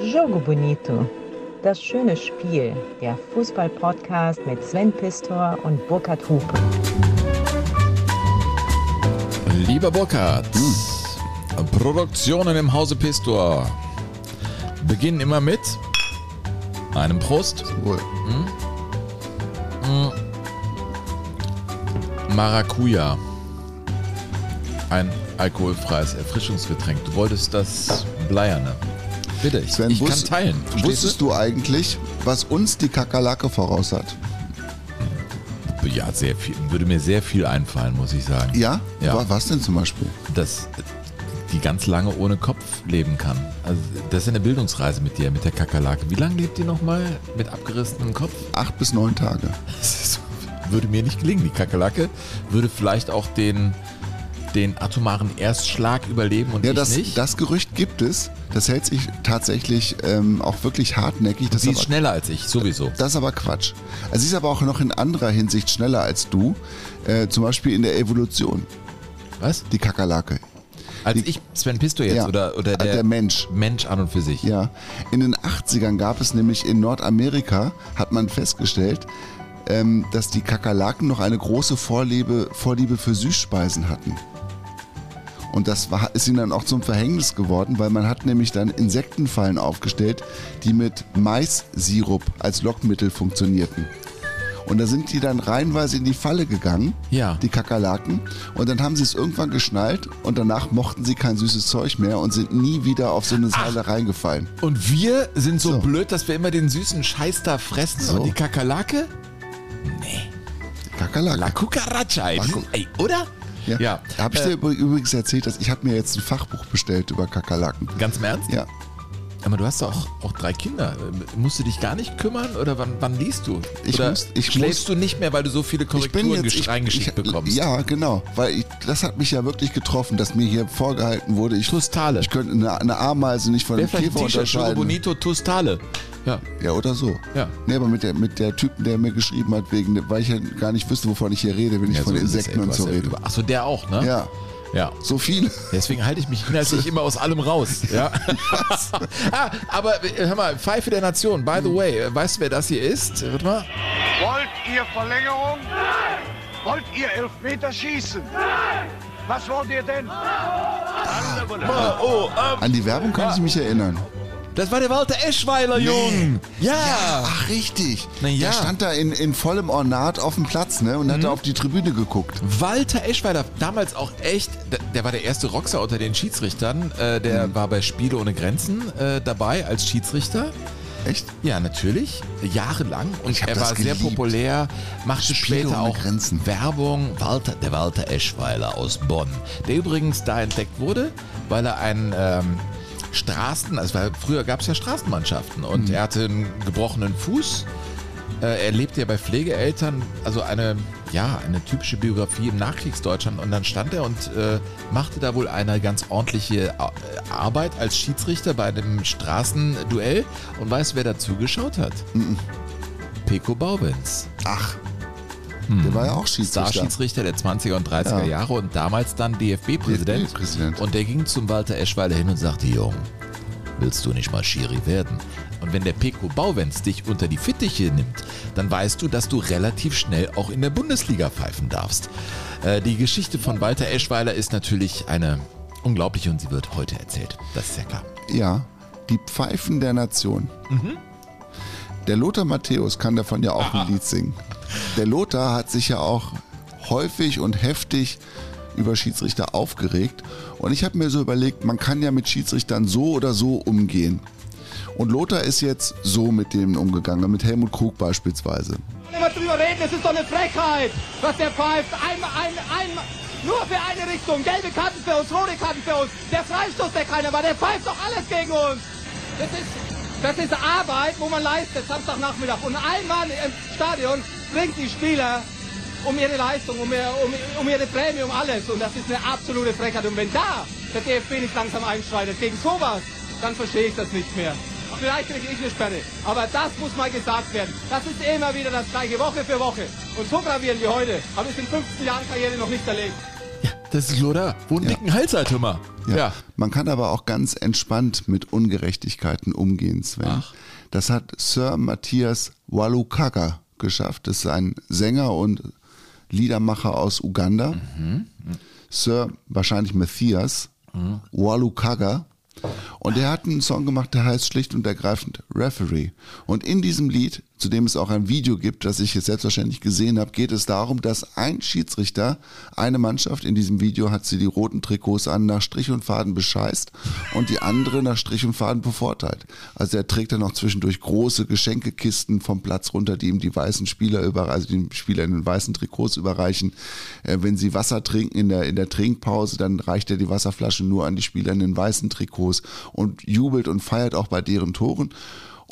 Jogo Bonito. Das schöne Spiel. Der Fußball-Podcast mit Sven Pistor und Burkhard Hupe. Lieber Burkhard, Produktionen im Hause Pistor beginnen immer mit einem Prost. Wohl. Maracuja. Ein alkoholfreies Erfrischungsgetränk. Du wolltest das Bleierne. Bitte, ich, Sven, ich kann wusst- teilen. Verstehst Wusstest du eigentlich, was uns die Kakerlake voraus hat? Ja, sehr viel. Würde mir sehr viel einfallen, muss ich sagen. Ja? Ja. Wa- Was denn zum Beispiel? Dass die ganz lange ohne Kopf leben kann. Also, das ist eine Bildungsreise mit dir, mit der Kakerlake. Wie lange lebt die nochmal mit abgerissenem Kopf? Acht bis neun Tage. Das ist, würde mir nicht gelingen. Die Kakerlake würde vielleicht auch den, den atomaren Erstschlag überleben und Ja, das, nicht. das Gerücht gibt es. Das hält sich tatsächlich ähm, auch wirklich hartnäckig. Das Sie ist, aber, schneller als ich, sowieso. das ist aber Quatsch. Also sie ist aber auch noch in anderer Hinsicht schneller als du. Äh, zum Beispiel in der Evolution. Was? Die Kakerlake. Als ich Sven Pisto jetzt Ja, oder, oder äh, der, der Mensch. Mensch an und für sich. Ja, in den 80ern gab es nämlich in Nordamerika, hat man festgestellt, ähm, dass die Kakerlaken noch eine große Vorliebe, Vorliebe für Süßspeisen hatten. Und das war, ist ihnen dann auch zum Verhängnis geworden, weil man hat nämlich dann Insektenfallen aufgestellt, die mit Mais-Sirup als Lockmittel funktionierten. Und da sind die dann reihenweise in die Falle gegangen, Ja. die Kakerlaken. Und dann haben sie es irgendwann geschnallt und danach mochten sie kein süßes Zeug mehr und sind nie wieder auf so eine Seile reingefallen. Und wir sind so, So. blöd, dass wir immer den süßen Scheiß da fressen So. und die Kakerlake? Kakerlake. La Cucaracha, ey oder? Ja. Ja. Habe ich Äh, dir übr- übrigens erzählt, dass ich habe mir jetzt ein Fachbuch bestellt über Kakerlaken. Ganz im Ernst? Ja. Aber du hast doch auch, auch drei Kinder. Äh, Musst du dich gar nicht kümmern oder wann, wann liest du? Ich oder muss- ich schläfst du nicht mehr, weil du so viele Korrekturen gesch- reingeschickt bekommst? Ja, genau. Weil ich, das hat mich ja wirklich getroffen, dass mir hier vorgehalten wurde, ich, Tostale. ich könnte eine, eine Ameise nicht von Wer einem vielleicht Käfer unterscheiden. Bonito Tostale. Ja. Ja, oder so. Ja. Nee, aber mit der, mit der Typen, der mir geschrieben hat, wegen, weil ich ja gar nicht wüsste, wovon ich hier rede, wenn ich ja von so Insekten und so rede. über- Ach so, der auch, ne? Ja, Ja. so viele. Deswegen halte ich mich inhaltlich immer aus allem raus. Ja. ah, aber äh, hör mal, Pfeife der Nation, by the way, äh, weißt du, wer das hier ist? Warte mal. Wollt ihr Verlängerung? Wollt ihr Elfmeter schießen? Was wollt ihr denn? Oh, An die Werbung kann ich mich erinnern. Das war der Walter Eschweiler, Jung. Ja. Ach, richtig. Na ja. Der stand da in, in vollem Ornat auf dem Platz ne, und Mhm. hat da auf die Tribüne geguckt. Walter Eschweiler, damals auch echt, der, war der erste Rockstar unter den Schiedsrichtern. Äh, der Mhm. war bei Spiele ohne Grenzen äh, dabei als Schiedsrichter. Echt? Ja, natürlich. Jahrelang. Und er war sehr geliebt. populär, machte Spiele später auch Grenzen. Werbung. Walter, der Walter Eschweiler aus Bonn, der übrigens da entdeckt wurde, weil er einen ähm, Straßen, also weil früher gab es ja Straßenmannschaften Mhm. und er hatte einen gebrochenen Fuß. Äh, er lebte ja bei Pflegeeltern, also eine, ja, eine typische Biografie im Nachkriegsdeutschland. Und dann stand er und äh, machte da wohl eine ganz ordentliche äh, Arbeit als Schiedsrichter bei einem Straßenduell. Und weißt du, wer da zugeschaut hat? Peko Baubenz. Ach, der war ja auch Schiedsrichter. Star-Schiedsrichter der 20er und 30er Ja. Jahre und damals dann DFB-Präsident. DFB-Präsident. Und der ging zum Walter Eschweiler hin und sagte, Jung, willst du nicht mal Schiri werden? Und wenn der Peko Bauwenz dich unter die Fittiche nimmt, dann weißt du, dass du relativ schnell auch in der Bundesliga pfeifen darfst. Äh, die Geschichte von Walter Eschweiler ist natürlich eine unglaubliche und sie wird heute erzählt. Das ist ja klar. Ja, die Pfeifen der Nation. Der Lothar Matthäus kann davon ja auch ein Lied singen. Der Lothar hat sich ja auch häufig und heftig über Schiedsrichter aufgeregt. Und ich habe mir so überlegt, man kann ja mit Schiedsrichtern so oder so umgehen. Und Lothar ist jetzt so mit denen umgegangen, mit Helmut Krug beispielsweise. immer drüber reden, es ist doch eine Frechheit, was der pfeift. Einmal, ein, einmal, nur für eine Richtung. Gelbe Karten für uns, rote Karten für uns. Der Freistoß, der keiner war, der pfeift doch alles gegen uns. Das ist, das ist Arbeit, wo man leistet, Samstagnachmittag. Und ein Mann im Stadion bringt die Spieler um ihre Leistung, um, ihr, um, um ihre Prämie, um alles. Und das ist eine absolute Frechheit. Und wenn da der DFB nicht langsam einschreitet gegen sowas, dann verstehe ich das nicht mehr. Vielleicht kriege ich eine Sperre, aber das muss mal gesagt werden. Das ist immer wieder das gleiche, Woche für Woche. Und so gravierend wie heute habe ich in 15 Jahren Karriere noch nicht erlebt. Ja, das ist Lothar, wo einen Ja. dicken Hals hat, hör mal. Ja. Man kann aber auch ganz entspannt mit Ungerechtigkeiten umgehen, Sven. Ach. Das hat Sir Matthias Walukaga geschafft. Das ist ein Sänger und Liedermacher aus Uganda. Sir, wahrscheinlich Matthias Walukaga. Und er hat einen Song gemacht, der heißt schlicht und ergreifend Referee. Und in diesem Lied, zu dem es auch ein Video gibt, das ich jetzt selbstverständlich gesehen habe, geht es darum, dass ein Schiedsrichter eine Mannschaft, in diesem Video hat sie die roten Trikots an, nach Strich und Faden bescheißt und die andere nach Strich und Faden bevorteilt. Also er trägt dann auch zwischendurch große Geschenkekisten vom Platz runter, die ihm die weißen Spieler über, also die Spieler in den weißen Trikots überreichen. Äh, wenn sie Wasser trinken in der, in der Trinkpause, dann reicht er die Wasserflasche nur an die Spieler in den weißen Trikots und jubelt und feiert auch bei deren Toren.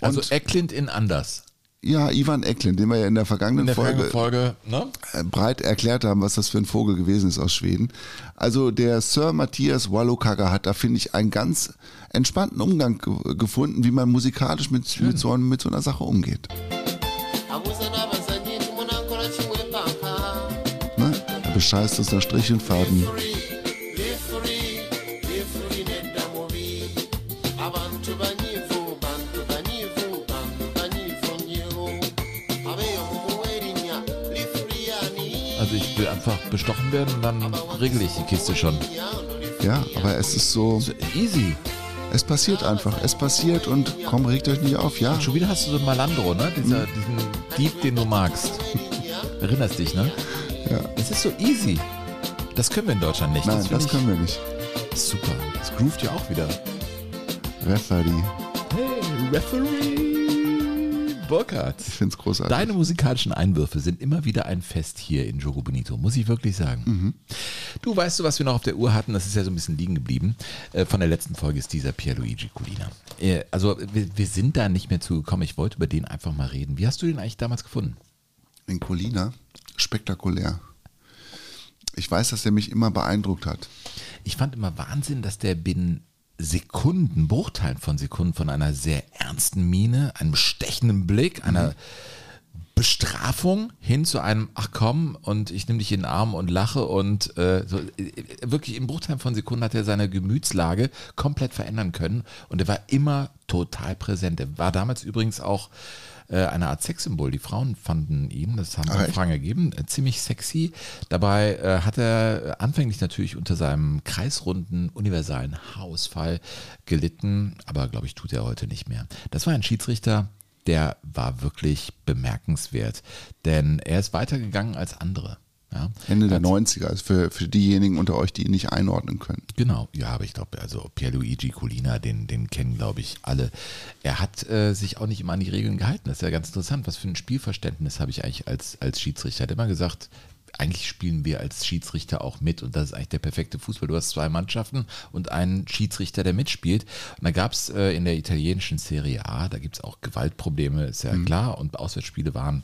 Und Also Ecklind in anders. Ja, Ivan Eklund, den wir ja in der vergangenen In der Folge Folge, ne? äh, breit erklärt haben, was das für ein Vogel gewesen ist aus Schweden. Also der Sir Matthias Wallokaga hat da, finde ich, einen ganz entspannten Umgang ge gefunden, wie man musikalisch mit, mit, so, mit so einer Sache umgeht. Ne? Er bescheißt uns nach Strich und Faden. Einfach bestochen werden und dann regel ich die Kiste schon. Ja, aber es ist so, So easy. es passiert einfach. Es passiert und komm, regt euch nicht auf, ja. Schon wieder hast du so einen Malandro, ne? Dieser, diesen Dieb, den du magst. Erinnerst dich, ne? Ja. Es ist so easy. Das können wir in Deutschland nicht. Nein, das ich können wir nicht. Super. Das groovt ja auch wieder. Referee. Hey, Referee Burkhardt. Ich finde es großartig. Deine musikalischen Einwürfe sind immer wieder ein Fest hier in Jogo Bonito, muss ich wirklich sagen. Mhm. Du weißt du, was wir noch auf der Uhr hatten? Das ist ja so ein bisschen liegen geblieben. Äh, Von der letzten Folge ist dieser Pierluigi Colina. Äh, Also wir, wir sind da nicht mehr zugekommen. Ich wollte über den einfach mal reden. Wie hast du den eigentlich damals gefunden? In Colina, spektakulär. Ich weiß, dass er mich immer beeindruckt hat. Ich fand immer Wahnsinn, dass der binnen Sekunden, Bruchteilen von Sekunden, von einer sehr ernsten Miene, einem stechenden Blick, einer Bestrafung hin zu einem, ach komm, und ich nehme dich in den Arm und lache und äh, so, äh, wirklich im Bruchteil von Sekunden hat er seine Gemütslage komplett verändern können und er war immer total präsent. Er war damals übrigens auch eine Art Sexsymbol. Die Frauen fanden ihn, das haben Ach, echt? Fragen ergeben, äh, ziemlich sexy. Dabei äh, hat er anfänglich natürlich unter seinem kreisrunden universalen Haarausfall gelitten, aber glaube ich, tut er heute nicht mehr. Das war ein Schiedsrichter, der war wirklich bemerkenswert, denn er ist weitergegangen als andere. Ja. Ende der Als- 90er, also für, für diejenigen unter euch, die ihn nicht einordnen können. Genau, ja, aber ich glaube, also Pierluigi Colina, den, den kennen, glaube ich, alle. Er hat äh, sich auch nicht immer an die Regeln gehalten. Das ist ja ganz interessant. Was für ein Spielverständnis habe ich eigentlich als, als Schiedsrichter? Er hat immer gesagt, eigentlich spielen wir als Schiedsrichter auch mit und das ist eigentlich der perfekte Fußball. Du hast zwei Mannschaften und einen Schiedsrichter, der mitspielt. Und da gab es äh, in der italienischen Serie A, da gibt es auch Gewaltprobleme, ist ja klar. Und Auswärtsspiele waren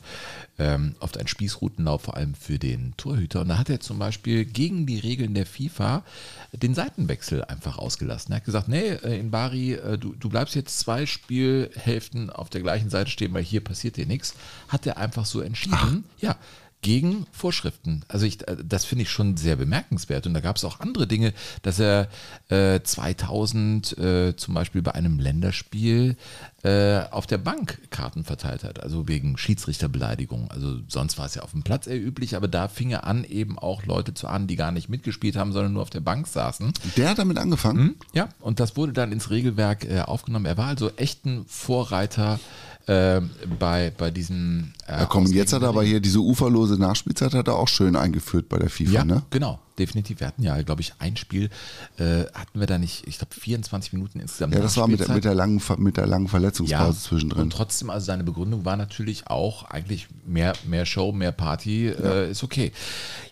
ähm, oft ein Spießrutenlauf, vor allem für den Torhüter. Und da hat er zum Beispiel gegen die Regeln der FIFA den Seitenwechsel einfach ausgelassen. Er hat gesagt, nee, äh, in Bari, äh, du, du bleibst jetzt zwei Spielhälften auf der gleichen Seite stehen, weil hier passiert dir nichts. Hat er einfach so entschieden. Ja, gegen Vorschriften. Also ich, äh, das finde ich schon sehr bemerkenswert. Und da gab es auch andere Dinge, dass er äh, 2000 äh, zum Beispiel bei einem Länderspiel äh, auf der Bank Karten verteilt hat, also wegen Schiedsrichterbeleidigung. Also sonst war es ja auf dem Platz eher üblich, aber da fing er an, eben auch Leute zu ahnen, die gar nicht mitgespielt haben, sondern nur auf der Bank saßen. Der hat damit angefangen. Hm? Ja, und das wurde dann ins Regelwerk äh, aufgenommen. Er war also echt ein Vorreiter äh, bei, bei diesen. Äh, Ja, komm, jetzt hat er aber hier diese uferlose Nachspielzeit hat er auch schön eingeführt bei der FIFA, Ja, ne? genau, definitiv. Wir hatten ja, glaube ich, ein Spiel, äh, hatten wir da nicht, ich glaube, 24 Minuten insgesamt. Ja, das war mit der, mit der langen, mit der langen Verletzungspause zwischendrin. Und trotzdem, also seine Begründung war natürlich auch eigentlich mehr, mehr Show, mehr Party, äh, ist okay.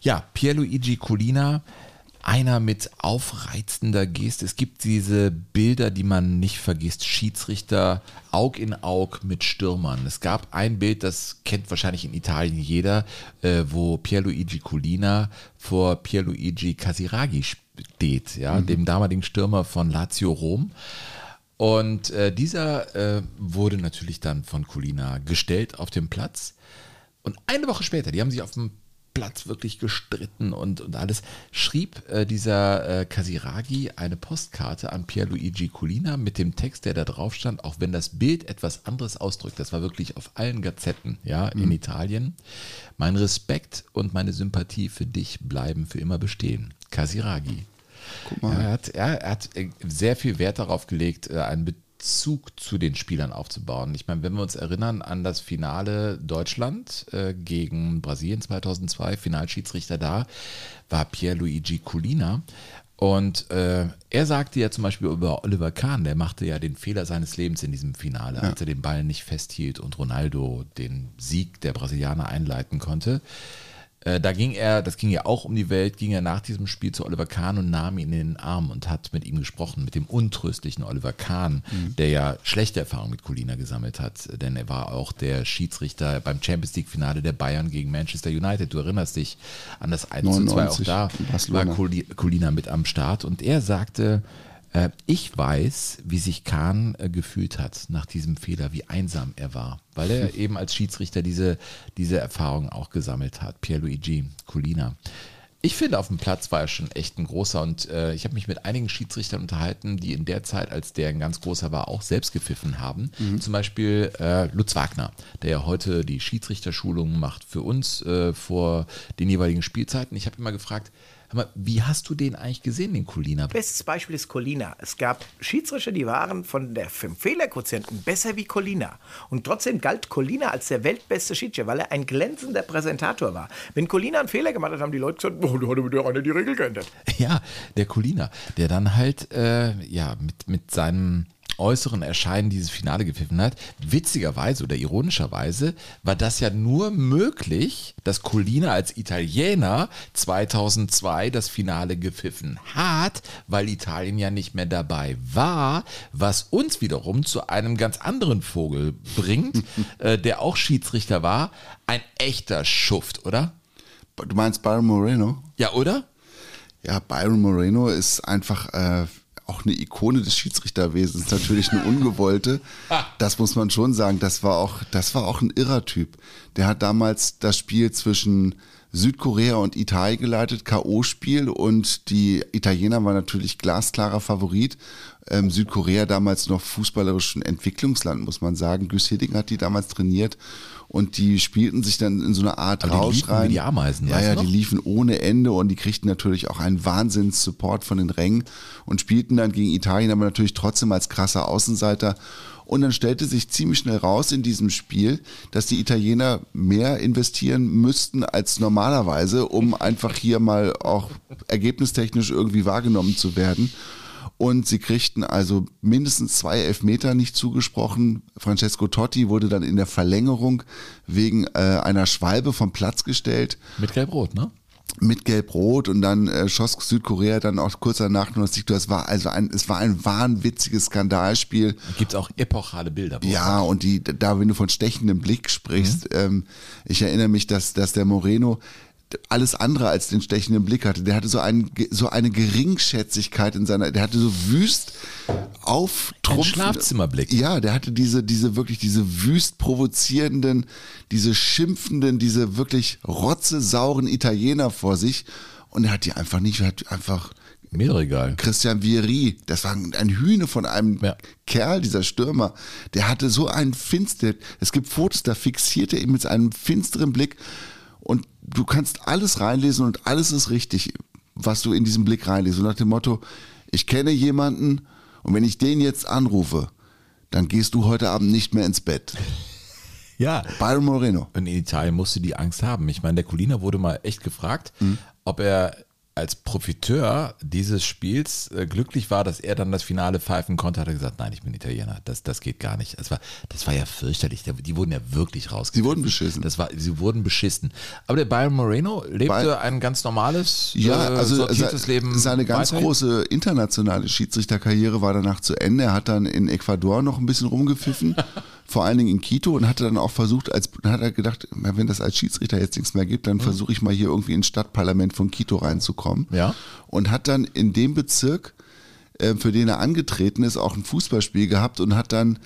Ja, Pierluigi Colina, einer mit aufreizender Geste. Es gibt diese Bilder, die man nicht vergisst. Schiedsrichter Aug in Aug mit Stürmern. Es gab ein Bild, das kennt wahrscheinlich in Italien jeder, äh, wo Pierluigi Colina vor Pierluigi Casiraghi steht, ja, dem damaligen Stürmer von Lazio Rom. Und äh, dieser äh, wurde natürlich dann von Colina gestellt auf dem Platz. Und eine Woche später, die haben sich auf dem Platz wirklich gestritten und, und alles, schrieb äh, dieser äh, Casiraghi eine Postkarte an Pierluigi Colina mit dem Text, der da drauf stand, auch wenn das Bild etwas anderes ausdrückt. Das war wirklich auf allen Gazetten, ja, in Italien. Mein Respekt und meine Sympathie für dich bleiben für immer bestehen. Casiraghi. Guck mal. er, hat, er, er hat äh, sehr viel Wert darauf gelegt, äh, einen Bezug zu den Spielern aufzubauen. Ich meine, wenn wir uns erinnern an das Finale Deutschland äh, gegen Brasilien 2002, Finalschiedsrichter da, war Pierluigi Colina. Und äh, er sagte ja zum Beispiel über Oliver Kahn, der machte ja den Fehler seines Lebens in diesem Finale, als er den Ball nicht festhielt und Ronaldo den Sieg der Brasilianer einleiten konnte. Äh, da ging er, das ging ja auch um die Welt, ging er nach diesem Spiel zu Oliver Kahn und nahm ihn in den Arm und hat mit ihm gesprochen, mit dem untröstlichen Oliver Kahn, der ja schlechte Erfahrungen mit Colina gesammelt hat, denn er war auch der Schiedsrichter beim Champions League Finale der Bayern gegen Manchester United. Du erinnerst dich an das 1 zu 2, auch 99 da war Colina mit am Start. Und er sagte, ich weiß, wie sich Kahn äh, gefühlt hat nach diesem Fehler, wie einsam er war, weil er eben als Schiedsrichter diese, diese Erfahrung auch gesammelt hat. Pierluigi Colina. Ich finde, auf dem Platz war er schon echt ein großer und äh, ich habe mich mit einigen Schiedsrichtern unterhalten, die in der Zeit, als der ein ganz großer war, auch selbst gepfiffen haben. Zum Beispiel äh, Lutz Wagner, der ja heute die Schiedsrichterschulung macht für uns äh, vor den jeweiligen Spielzeiten. Ich habe ihn mal gefragt, mal, wie hast du den eigentlich gesehen, den Colina? Bestes Beispiel ist Colina. Es gab Schiedsrichter, die waren von der vom Fehlerquotienten besser wie Colina. Und trotzdem galt Colina als der weltbeste Schiedsrichter, weil er ein glänzender Präsentator war. Wenn Colina einen Fehler gemacht hat, haben die Leute gesagt, oh, da hat wieder einer die Regel geändert. Ja, der Colina, der dann halt äh, ja mit, mit seinem äußeren Erscheinen dieses Finale gepfiffen hat. Witzigerweise oder ironischerweise war das ja nur möglich, dass Colina als Italiener 2002 das Finale gepfiffen hat, weil Italien ja nicht mehr dabei war, was uns wiederum zu einem ganz anderen Vogel bringt, äh, der auch Schiedsrichter war. Ein echter Schuft, oder? Du meinst Byron Moreno? Ja, oder? Ja, Byron Moreno ist einfach äh, auch eine Ikone des Schiedsrichterwesens, natürlich eine ungewollte. Das muss man schon sagen. Das war auch, das war auch ein irrer Typ. Der hat damals das Spiel zwischen Südkorea und Italien geleitet, K.O.-Spiel und die Italiener waren natürlich glasklarer Favorit. Ähm, Südkorea damals noch fußballerisch ein Entwicklungsland, muss man sagen. Güss Hiddink hat die damals trainiert und die spielten sich dann in so eine Art Aber die Rausch wie rein. die Ameisen, ja, ja, die liefen ohne Ende und die kriegten natürlich auch einen Wahnsinns-Support von den Rängen und spielten dann gegen Italien, aber natürlich trotzdem als krasser Außenseiter. Und dann stellte sich ziemlich schnell raus in diesem Spiel, dass die Italiener mehr investieren müssten als normalerweise, um einfach hier mal auch ergebnistechnisch irgendwie wahrgenommen zu werden. Und sie kriegten also mindestens zwei Elfmeter nicht zugesprochen. Francesco Totti wurde dann in der Verlängerung wegen äh, einer Schwalbe vom Platz gestellt Mit Gelb-Rot, ne? mit Gelb-Rot und dann äh, schoss Südkorea dann auch kurz danach nur das Siegtor. Es war also ein, es war ein wahnwitziges Skandalspiel. Gibt es auch epochale Bilder. Ja, und die, da, wenn du von stechendem Blick sprichst, ähm, ich erinnere mich, dass, dass der Moreno alles andere als den stechenden Blick hatte. Der hatte so, einen, so eine Geringschätzigkeit in seiner, der hatte so wüst auftrumpfende... Schlafzimmerblick. Ja, der hatte diese, diese wirklich, diese wüst provozierenden, diese schimpfenden, diese wirklich rotzesauren Italiener vor sich. Und er hat die einfach nicht, er hat einfach Mir egal. Christian Vieri, das war ein Hühne von einem Ja. Kerl, dieser Stürmer, der hatte so einen finster, es gibt Fotos, da fixiert er ihn mit einem finsteren Blick und du kannst alles reinlesen und alles ist richtig, was du in diesem Blick reinliest. So nach dem Motto, ich kenne jemanden und wenn ich den jetzt anrufe, dann gehst du heute Abend nicht mehr ins Bett. Ja. Byron Moreno. Und in Italien musste die Angst haben. Ich meine, der Colina wurde mal echt gefragt, ob er als Profiteur dieses Spiels äh, glücklich war, dass er dann das Finale pfeifen konnte, hat er gesagt, nein, ich bin Italiener, das, das geht gar nicht. Das war, das war ja fürchterlich. Die wurden ja wirklich raus. Sie wurden beschissen. Das war, sie wurden beschissen. Aber der Byron Moreno lebte By- ein ganz normales, Ja, äh, also sortiertes se- Leben. seine ganz weiterhin. große internationale Schiedsrichterkarriere war danach zu Ende. Er hat dann in Ecuador noch ein bisschen rumgepfiffen, vor allen Dingen in Quito und hatte dann auch versucht, als hat er gedacht, wenn das als Schiedsrichter jetzt nichts mehr gibt, dann versuche ich mal hier irgendwie ins Stadtparlament von Quito reinzukommen. Ja. Und hat dann in dem Bezirk äh, für den er angetreten ist, auch ein Fußballspiel gehabt und hat dann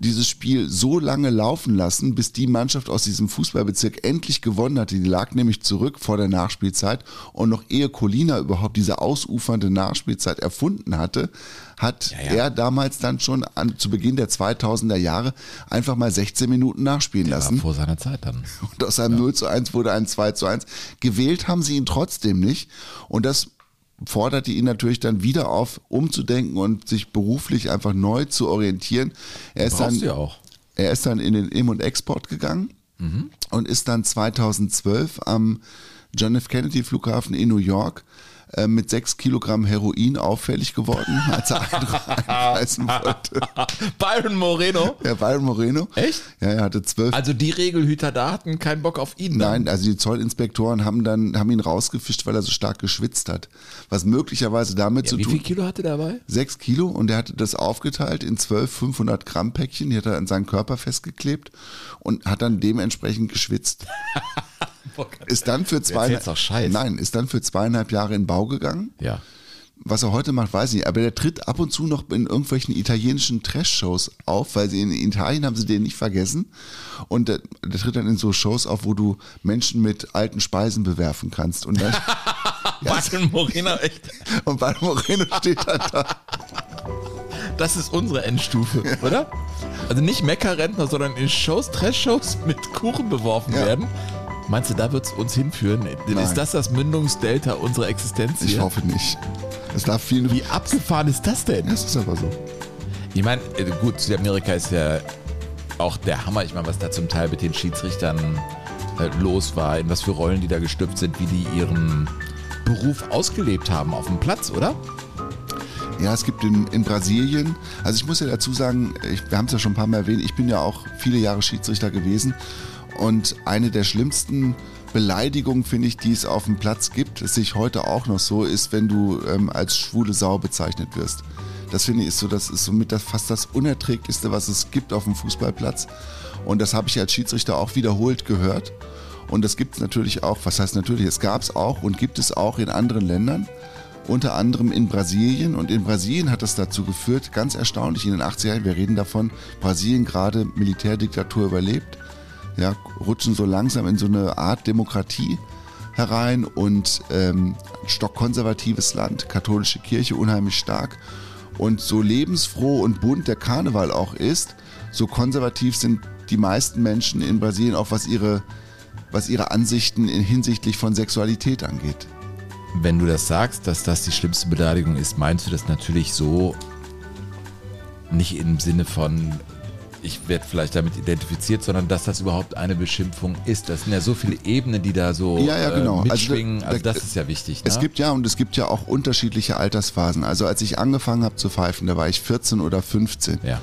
dieses Spiel so lange laufen lassen, bis die Mannschaft aus diesem Fußballbezirk endlich gewonnen hatte. Die lag nämlich zurück vor der Nachspielzeit und noch ehe Colina überhaupt diese ausufernde Nachspielzeit erfunden hatte, hat Ja, ja. er damals dann schon an, zu Beginn der 2000er Jahre einfach mal 16 Minuten nachspielen War lassen. vor seiner Zeit dann. Und aus einem 0 zu 1 wurde ein 2 zu 1. Gewählt haben sie ihn trotzdem nicht. Und das forderte ihn natürlich dann wieder auf, umzudenken und sich beruflich einfach neu zu orientieren. Er ist dann, Brauchst ja auch. er ist dann in den Im- und Export gegangen und ist dann 2012 am John F. Kennedy Flughafen in New York äh, mit sechs Kilogramm Heroin auffällig geworden, als er ein- einreisen wollte. Byron Moreno. Der Byron Moreno. Echt? Ja, er hatte zwölf Also die Regelhüter da hatten keinen Bock auf ihn. Dann. Nein, also die Zollinspektoren haben dann haben ihn rausgefischt, weil er so stark geschwitzt hat. Was möglicherweise damit Ja, zu wie tun viel Kilo hatte er dabei? Sechs Kilo und er hatte das aufgeteilt in zwölf 500 Gramm Päckchen, die hat er an seinen Körper festgeklebt und hat dann dementsprechend geschwitzt. Ist dann für zwei, erzählst doch Scheiß. nein, ist dann für zweieinhalb Jahre in Bau gegangen. Ja. Was er heute macht, weiß ich nicht. Aber der tritt ab und zu noch in irgendwelchen italienischen Trash-Shows auf, weil sie in Italien haben sie den nicht vergessen. Und der, der tritt dann in so Shows auf, wo du Menschen mit alten Speisen bewerfen kannst. Und dann, Byron Moreno, echt. und bei Moreno steht dann da. Das ist unsere Endstufe, oder? Also nicht Meckerrentner, sondern in Shows, Trash-Shows mit Kuchen beworfen Ja. werden. Meinst du, da wird es uns hinführen? Nein. Ist das das Mündungsdelta unserer Existenz Ich hier? hoffe nicht. Es darf viel. Wie abgefahren ist das denn? Das ist aber so. Ich meine, äh, gut, Südamerika ist ja auch der Hammer. Ich meine, was da zum Teil mit den Schiedsrichtern äh, los war, in was für Rollen die da gestüpft sind, wie die ihren Beruf ausgelebt haben auf dem Platz, oder? Ja, es gibt in, in Brasilien, also ich muss ja dazu sagen, ich, wir haben es ja schon ein paar Mal erwähnt, ich bin ja auch viele Jahre Schiedsrichter gewesen und eine der schlimmsten Beleidigungen, finde ich, die es auf dem Platz gibt, es sich heute auch noch so, ist, wenn du ähm, als schwule Sau bezeichnet wirst. Das finde ich ist so, das ist somit das fast das Unerträglichste, was es gibt auf dem Fußballplatz. Und das habe ich als Schiedsrichter auch wiederholt gehört. Und das gibt es natürlich auch, was heißt natürlich, es gab es auch und gibt es auch in anderen Ländern unter anderem in Brasilien. Und in Brasilien hat das dazu geführt, ganz erstaunlich, in den 80er Jahren, wir reden davon, Brasilien gerade Militärdiktatur überlebt, ja, rutschen so langsam in so eine Art Demokratie herein und ähm, stockkonservatives Land, katholische Kirche unheimlich stark. Und so lebensfroh und bunt der Karneval auch ist, so konservativ sind die meisten Menschen in Brasilien auch was ihre, was ihre Ansichten in, hinsichtlich von Sexualität angeht. Wenn du das sagst, dass das die schlimmste Beleidigung ist, meinst du das natürlich so nicht im Sinne von, ich werde vielleicht damit identifiziert, sondern dass das überhaupt eine Beschimpfung ist. Das sind ja so viele Ebenen, die da so Ja, ja, genau. äh, Also mitschwingen. da- Also, da- das ist ja wichtig. Ne? Es gibt ja und es gibt ja auch unterschiedliche Altersphasen. Also als ich angefangen habe zu pfeifen, da war ich 14 oder 15. ja.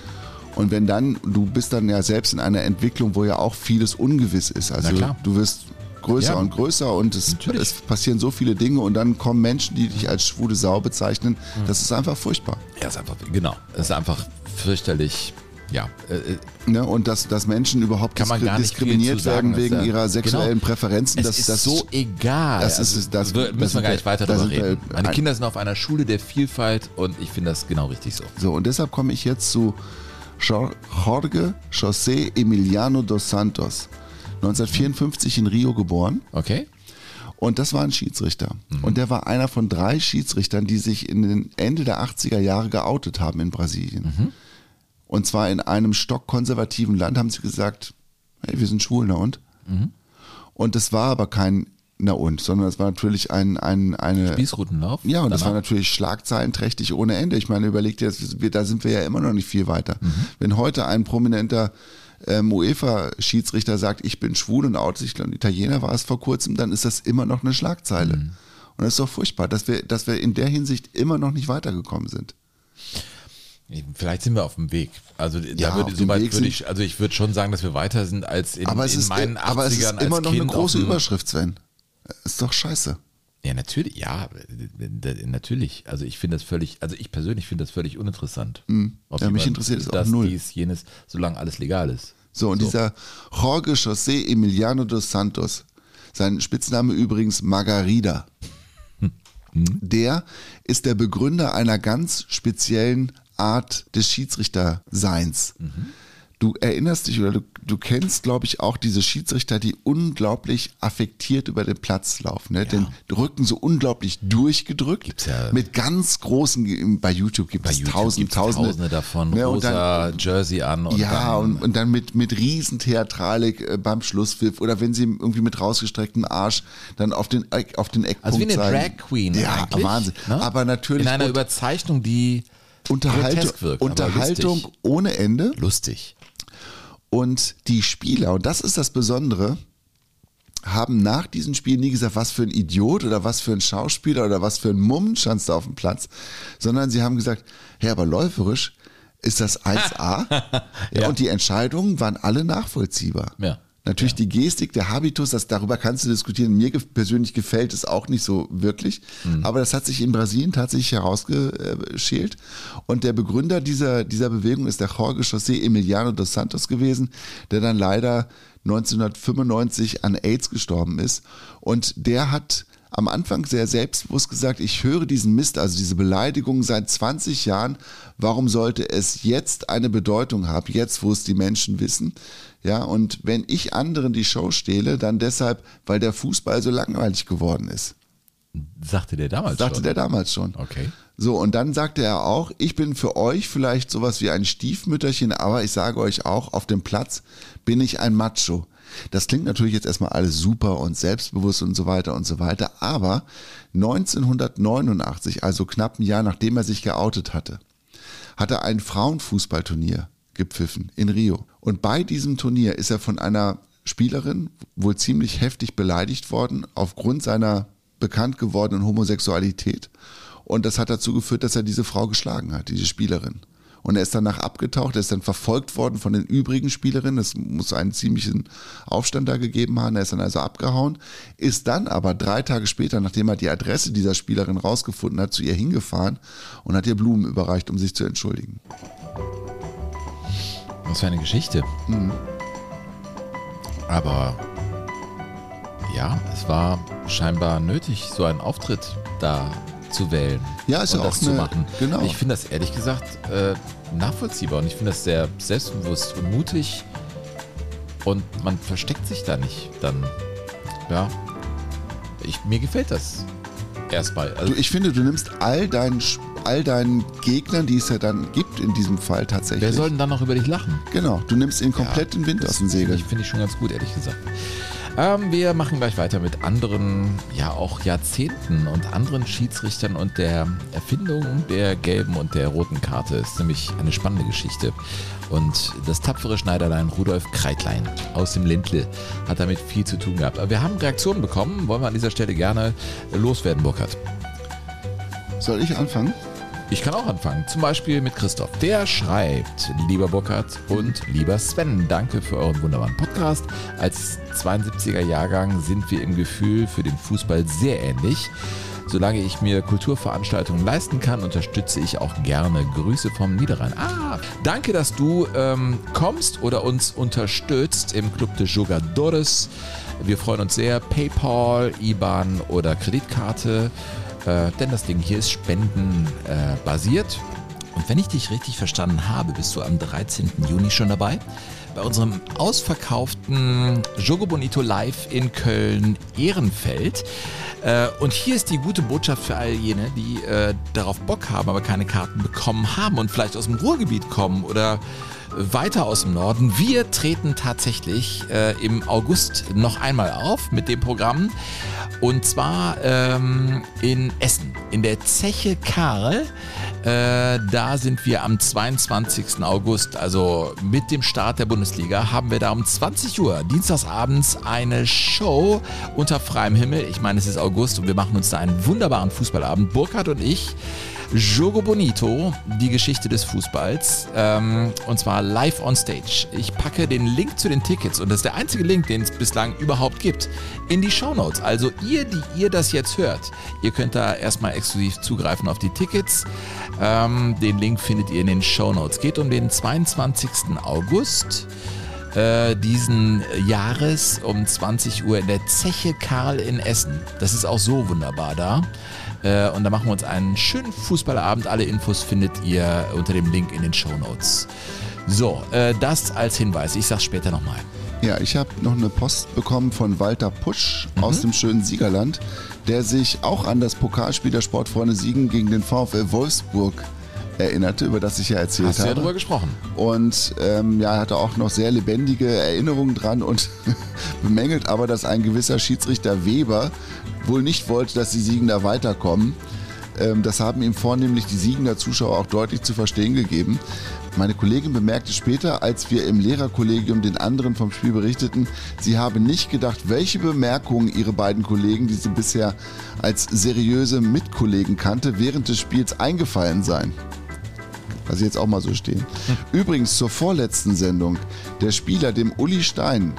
Und wenn dann, du bist dann ja selbst in einer Entwicklung, wo ja auch vieles ungewiss ist. Also Na klar. du wirst größer Ja. und größer und es, es passieren so viele Dinge und dann kommen Menschen, die dich als schwule Sau bezeichnen. Mhm. Das ist einfach furchtbar. ja, ist einfach, genau. Es ist einfach fürchterlich. Ja, äh, äh, Ne? Und dass, dass Menschen überhaupt Kann man gar nicht diskriminiert sagen, werden wegen da- ihrer sexuellen Genau. Präferenzen. das, ist das so egal. das ist- also, das- wir- das müssen wir sind gar wir- nicht weiter da darüber sind wir- reden. Meine ein- Kinder sind auf einer Schule der Vielfalt und ich finde das genau richtig so. So, und deshalb komme ich jetzt zu Jo- Jorge José Emiliano dos Santos. 1954 in Rio geboren. Okay? Und das war ein Schiedsrichter. Mhm. Und der war einer von drei Schiedsrichtern, die sich in den Ende der 80er Jahre geoutet haben in Brasilien. Mhm. Und zwar in einem stockkonservativen Land haben sie gesagt, hey, wir sind schwul, na und? Mhm. Und das war aber kein na und, sondern es war natürlich ein, ein, eine... Spießrutenlauf? Ja, und das Danach? war natürlich schlagzeilenträchtig ohne Ende. Ich meine, überlegt dir, das, wir, da sind wir ja immer noch nicht viel weiter. Mhm. Wenn heute ein prominenter ähm, UEFA-Schiedsrichter sagt, ich bin schwul und outet sich, Italiener war es vor kurzem, dann ist das immer noch eine Schlagzeile. Mhm. Und das ist doch furchtbar, dass wir, dass wir in der Hinsicht immer noch nicht weitergekommen sind. Vielleicht sind wir auf dem Weg. Also da Ja, würde, so weit würde ich, also ich würde schon sagen, dass wir weiter sind als in, aber, es in ist, meinen 80ern aber es ist immer noch kind eine große Überschrift, Sven. Ist doch scheiße. Ja, natürlich, ja, natürlich. Also ich finde das völlig, also ich persönlich finde das völlig uninteressant. Mhm. Ja, mich interessiert es auch null. dies, jenes, solange alles legal ist. So, und dieser Jorge José Emiliano dos Santos, sein Spitzname übrigens Margarida, der ist der Begründer einer ganz speziellen Art des Schiedsrichterseins. Du erinnerst dich oder du, du kennst, glaube ich, auch diese Schiedsrichter, die unglaublich affektiert über den Platz laufen. Ne? Den Rücken so unglaublich durchgedrückt. Ja- mit ganz großen, bei YouTube gibt Bei es YouTube tausend, tausende, tausende davon, Ne, rosa Jersey an und ja, dann, und, und dann mit, mit Riesentheatralik äh, beim Schlusspfiff oder wenn sie irgendwie mit rausgestrecktem Arsch dann auf den, Eck- auf den Eckpunkt also wie eine zeigen. Drag Queen Ja, eigentlich. Wahnsinn. ne? Aber natürlich In einer und- Überzeichnung, die Unterhaltung, wirkt, Unterhaltung ohne Ende. lustig. Und die Spieler, und das ist das Besondere, haben nach diesem Spiel nie gesagt, was für ein Idiot oder was für ein Schauspieler oder was für ein Mummenschanz da auf dem Platz, sondern sie haben gesagt, hey, aber läuferisch ist das 1A Ja. und die Entscheidungen waren alle nachvollziehbar. Ja. Natürlich die Gestik, der Habitus, das, darüber kannst du diskutieren. Mir persönlich gefällt es auch nicht so wirklich. Mhm. Aber das hat sich in Brasilien tatsächlich herausgeschält. Und der Begründer dieser, dieser Bewegung ist der Jorge José Emiliano dos Santos gewesen, der dann leider 1995 an AIDS gestorben ist. Und der hat am Anfang sehr selbstbewusst gesagt, ich höre diesen Mist, also diese Beleidigung seit 20 Jahren. Warum sollte es jetzt eine Bedeutung haben, jetzt wo es die Menschen wissen? Ja, und wenn ich anderen die Show stehle, dann deshalb, weil der Fußball so langweilig geworden ist. Sagte der damals Sagte schon. der damals schon. Okay. So, und dann sagte er auch, ich bin für euch vielleicht sowas wie ein Stiefmütterchen, aber ich sage euch auch, auf dem Platz bin ich ein Macho. Das klingt natürlich jetzt erstmal alles super und selbstbewusst und so weiter und so weiter, aber 1989, also knapp ein Jahr nachdem er sich geoutet hatte, hat er ein Frauenfußballturnier gepfiffen in Rio. Und bei diesem Turnier ist er von einer Spielerin wohl ziemlich heftig beleidigt worden aufgrund seiner bekannt gewordenen Homosexualität. Und das hat dazu geführt, dass er diese Frau geschlagen hat, diese Spielerin. Und er ist danach abgetaucht, er ist dann verfolgt worden von den übrigen Spielerinnen. Es muss einen ziemlichen Aufstand da gegeben haben. Er ist dann also abgehauen, ist dann aber drei Tage später, nachdem er die Adresse dieser Spielerin rausgefunden hat, zu ihr hingefahren und hat ihr Blumen überreicht, um sich zu entschuldigen. Was für eine Geschichte. Mhm. Aber ja, es war scheinbar nötig, so einen Auftritt da zu wählen. Ja, ist und ja das auch zu eine- machen. genau. Ich finde das ehrlich gesagt äh, nachvollziehbar und ich finde das sehr selbstbewusst und mutig und man versteckt sich da nicht dann. Ja, ich, mir gefällt das erstmal. Also, Du, ich finde, du nimmst all deinen, Sch- all deinen Gegnern, die es ja dann gibt in diesem Fall tatsächlich. wer soll denn dann noch über dich lachen? Genau, du nimmst ihnen komplett den Wind aus den Segeln. ich, finde ich schon ganz gut, ehrlich gesagt. Ähm, wir machen gleich weiter mit anderen, ja auch Jahrzehnten und anderen Schiedsrichtern und der Erfindung der gelben und der roten Karte. Ist nämlich eine spannende Geschichte. Und das tapfere Schneiderlein Rudolf Kreitlein aus dem Ländle hat damit viel zu tun gehabt. Aber wir haben Reaktionen bekommen, wollen wir an dieser Stelle gerne loswerden, Burkhard. Soll ich anfangen? Ich kann auch anfangen. Zum Beispiel mit Christoph. Der schreibt, lieber Burkhard und lieber Sven, danke für euren wunderbaren Podcast. Als 72er Jahrgang sind wir im Gefühl für den Fußball sehr ähnlich. Solange ich mir Kulturveranstaltungen leisten kann, unterstütze ich auch gerne. Grüße vom Niederrhein. Ah, danke, dass du ähm, kommst oder uns unterstützt im Club de Jogadores. Wir freuen uns sehr. PayPal, IBAN oder Kreditkarte. Äh, denn das Ding hier ist spendenbasiert. Und wenn ich dich richtig verstanden habe, bist du am 13. Juni schon dabei. Bei unserem ausverkauften Jogo Bonito Live in Köln-Ehrenfeld. Äh, und hier ist die gute Botschaft für all jene, die äh, darauf Bock haben, aber keine Karten bekommen haben und vielleicht aus dem Ruhrgebiet kommen oder weiter aus dem Norden. Wir treten tatsächlich äh, im August noch einmal auf mit dem Programm. Und zwar ähm, in Essen, in der Zeche Karl. Äh, da sind wir am 22. August, also mit dem Start der Bundesliga, haben wir da um 20 Uhr dienstagsabends eine Show unter freiem Himmel. Ich meine, es ist August und wir machen uns da einen wunderbaren Fußballabend. Burkhard und ich. Jogo Bonito, die Geschichte des Fußballs, ähm, und zwar live on stage. Ich packe den Link zu den Tickets, und das ist der einzige Link, den es bislang überhaupt gibt, in die Shownotes. Also ihr, die ihr das jetzt hört, ihr könnt da erstmal exklusiv zugreifen auf die Tickets. Ähm, den Link findet ihr in den Shownotes. Geht um den 22. August äh, diesen Jahres um 20 Uhr in der Zeche Karl in Essen. Das ist auch so wunderbar da. Äh, und da machen wir uns einen schönen Fußballabend. Alle Infos findet ihr unter dem Link in den Show Notes. So, äh, das als Hinweis. Ich sag's später nochmal. Ja, ich habe noch eine Post bekommen von Walter Pusch aus dem schönen Siegerland, der sich auch an das Pokalspiel der Sportfreunde Siegen gegen den VfL Wolfsburg erinnerte, über das ich ja erzählt Hast du ja habe. drüber gesprochen. Und ähm, ja, er hatte auch noch sehr lebendige Erinnerungen dran und bemängelt aber, dass ein gewisser Schiedsrichter Weber wohl nicht wollte, dass die Siegender weiterkommen. Ähm, das haben ihm vornehmlich die Siegender Zuschauer auch deutlich zu verstehen gegeben. Meine Kollegin bemerkte später, als wir im Lehrerkollegium den anderen vom Spiel berichteten, sie habe nicht gedacht, welche Bemerkungen ihre beiden Kollegen, die sie bisher als seriöse Mitkollegen kannte, während des Spiels eingefallen seien. Lass ich jetzt auch mal so stehen. Übrigens zur vorletzten Sendung. Der Spieler, dem Uli Stein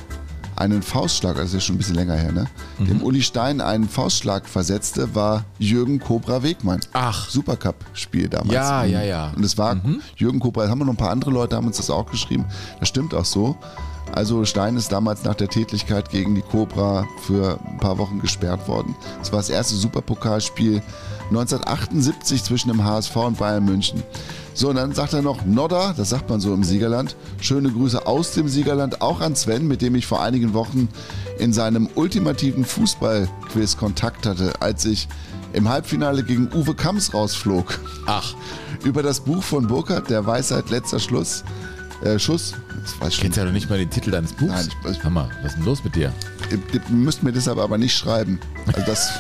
einen Faustschlag, das ist ja schon ein bisschen länger her, ne? Dem Uli Stein einen Faustschlag versetzte, war Jürgen Kobra Wegmann. Ach. Supercup-Spiel damals. Ja, ja, ja. Und es war Jürgen Kobra, haben wir noch ein paar andere Leute, haben uns das auch geschrieben. Das stimmt auch so. Also Stein ist damals nach der Tätlichkeit gegen die Cobra für ein paar Wochen gesperrt worden. Es war das erste Superpokalspiel 1978 zwischen dem HSV und Bayern München. So, und dann sagt er noch Nodder, das sagt man so im Siegerland. Schöne Grüße aus dem Siegerland, auch an Sven, mit dem ich vor einigen Wochen in seinem ultimativen Fußballquiz Kontakt hatte, als ich im Halbfinale gegen Uwe Kamms rausflog. Ach, Über das Buch von Burkhardt, der Weisheit letzter Schluss, äh, Schuss. Das weiß ich kennst ja noch nicht mal den Titel deines Buchs. Nein, ich- ich- Hammer, was ist denn los mit dir? Ihr, ihr müsst mir deshalb aber nicht schreiben. Also das,